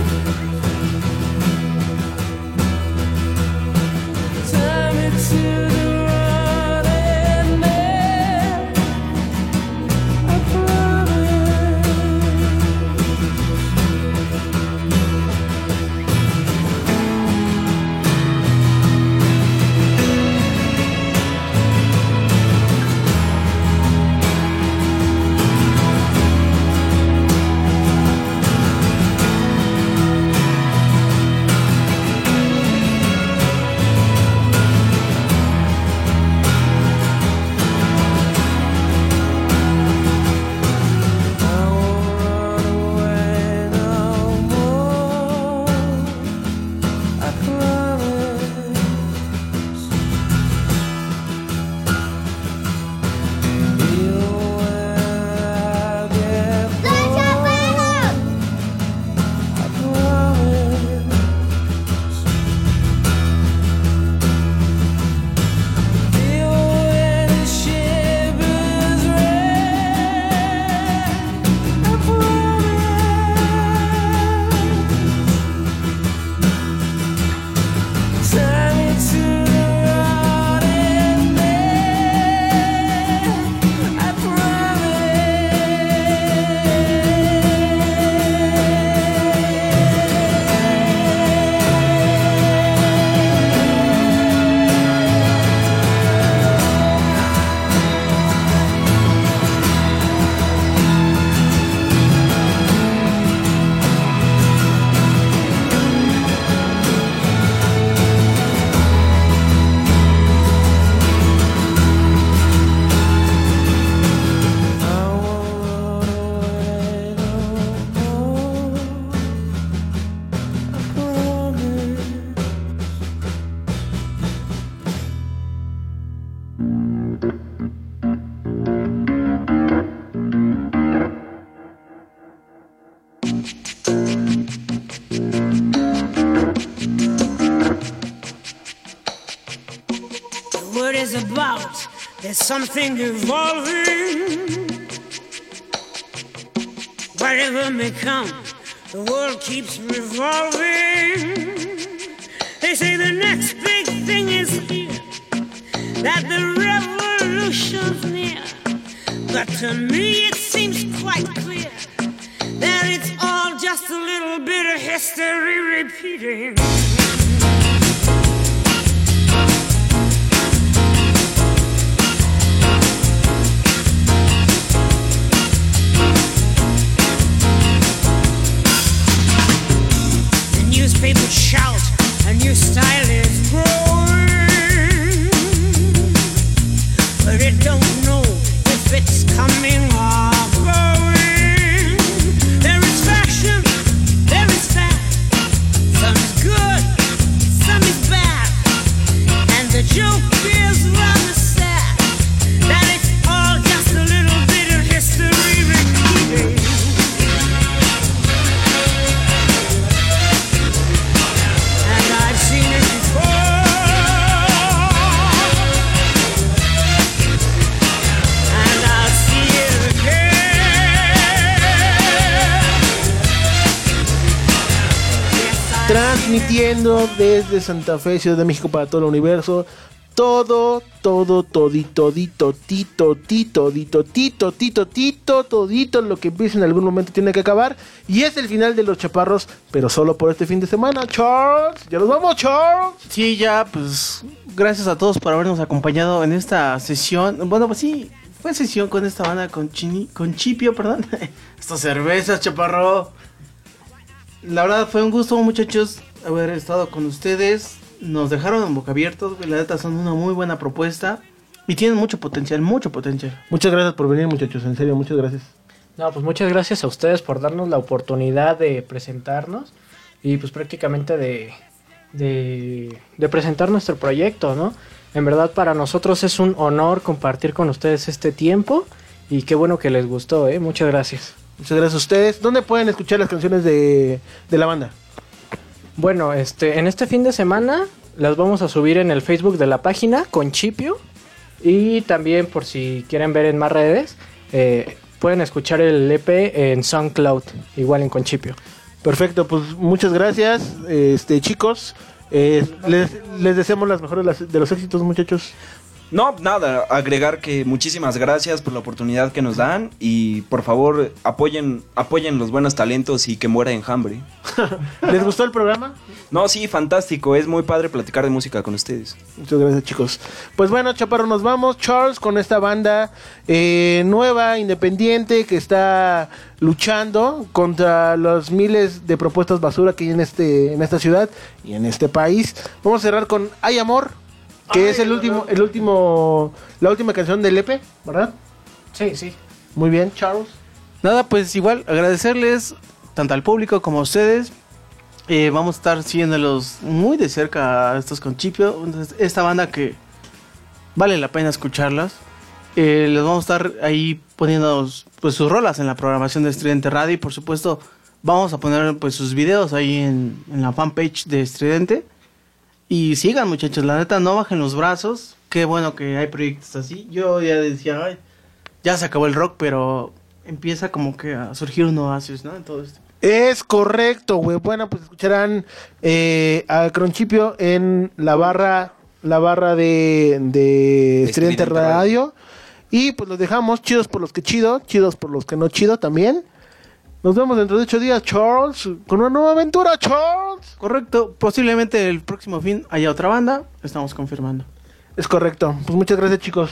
Something evolving. Whatever may come, the world keeps revolving. They say the next big thing is here, that the revolution's near. But to me, it desde Santa Fe, Ciudad de México para todo el universo. Todo, todo, todito, todito, tito, tito, tito, tito, tito, tito, todito, lo que empieza en algún momento tiene que acabar. Y es el final de los chaparros, pero solo por este fin de semana. Charles, ya nos vamos, Charles. Sí, ya, pues gracias a todos por habernos acompañado en esta sesión. Bueno, pues sí, fue sesión con esta banda, con, Chini, con Chipio, perdón. Estas cervezas, chaparro. La verdad fue un gusto, muchachos, haber estado con ustedes. Nos dejaron en boca abiertos, güey, la neta son una muy buena propuesta. Y tienen mucho potencial, mucho potencial. Muchas gracias por venir, muchachos, en serio, muchas gracias. No, pues muchas gracias a ustedes por darnos la oportunidad de presentarnos y pues prácticamente de, de, de presentar nuestro proyecto, ¿no? En verdad para nosotros es un honor compartir con ustedes este tiempo y qué bueno que les gustó, ¿eh? Muchas gracias. Muchas gracias a ustedes. ¿Dónde pueden escuchar las canciones de, de la banda? Bueno, este, en este fin de semana las vamos a subir en el Facebook de la página con Chipio y también por si quieren ver en más redes, eh, pueden escuchar el EP en SoundCloud, igual en Conchipio. Perfecto, pues muchas gracias, este chicos. Eh, les, les deseamos las mejores de los éxitos, muchachos. No, nada, agregar que muchísimas gracias por la oportunidad que nos dan y por favor apoyen, apoyen los buenos talentos y que muera enjambre. ¿Les gustó el programa? No, sí, fantástico, es muy padre platicar de música con ustedes. Muchas gracias, chicos. Pues bueno, Chaparro, nos vamos. Charles con esta banda eh, nueva, independiente, que está luchando contra los miles de propuestas basura que hay en, este, en esta ciudad y en este país. Vamos a cerrar con Hay Amor, que es el último, el último, la última canción del EP, ¿verdad? Sí, sí. Muy bien, Charles. Nada, pues igual agradecerles tanto al público como a ustedes. Eh, vamos a estar siguiéndolos muy de cerca a estos Conchipio. Esta banda que vale la pena escucharlas. Eh, les vamos a estar ahí poniendo pues, sus rolas en la programación de Estridente Radio. Y por supuesto, vamos a poner pues sus videos ahí en, en la fanpage de Estridente. Y sigan, muchachos, la neta, no bajen los brazos. Qué bueno que hay proyectos así. Yo ya decía, "Ay, ya se acabó el rock, pero empieza como que a surgir un oasis, ¿no? En todo esto. Es correcto, güey. Bueno, pues escucharán eh, a Cronchipio en la barra, la barra de, de Estridente Radio. Y pues los dejamos chidos por los que chido, chidos por los que no chido también. Nos vemos dentro de ocho días, Charles, con una nueva aventura, Charles. Correcto, posiblemente el próximo fin haya otra banda, estamos confirmando. Es correcto. Pues muchas gracias, chicos.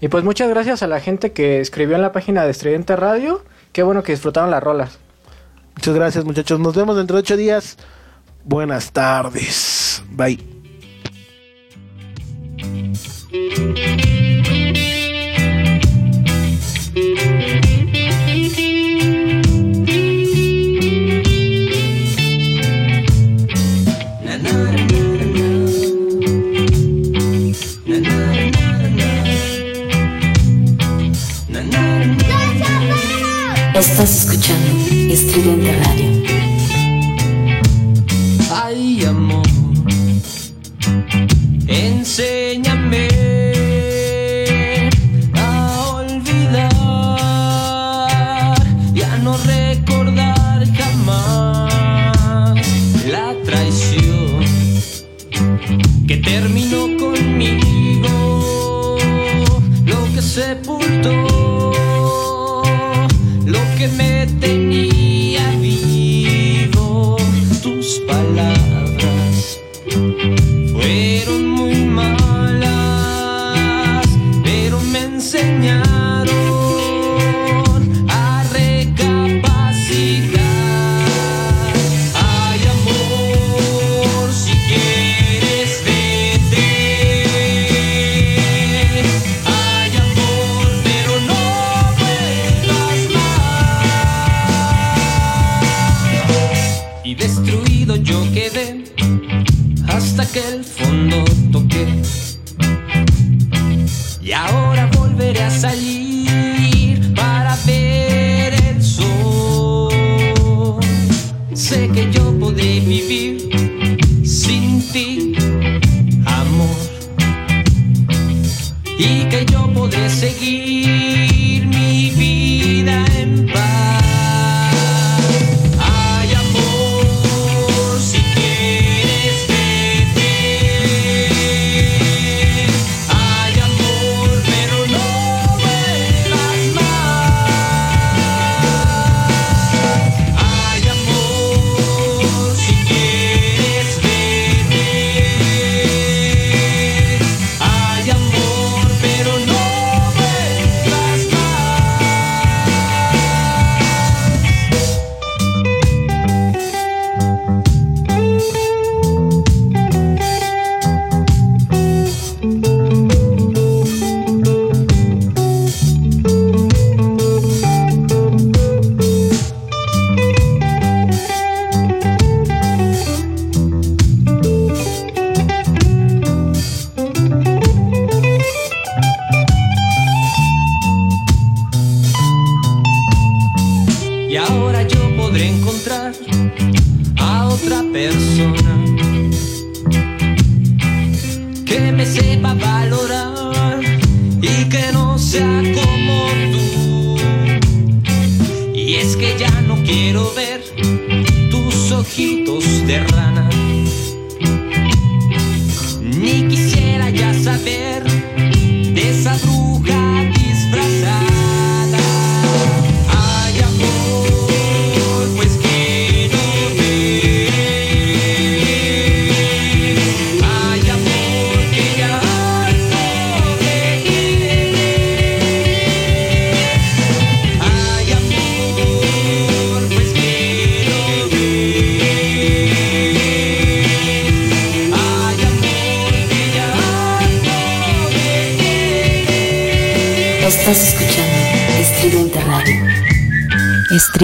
Y pues muchas gracias a la gente que escribió en la página de Estridente Radio. Qué bueno que disfrutaron las rolas. Muchas gracias, muchachos. Nos vemos dentro de ocho días. Buenas tardes. Bye. Estás escuchando Estridente Radio.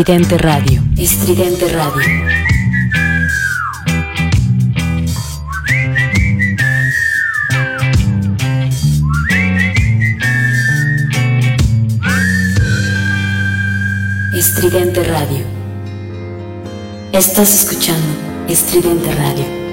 Estridente Radio. Estridente Radio. Estridente Radio. Estás escuchando Estridente Radio.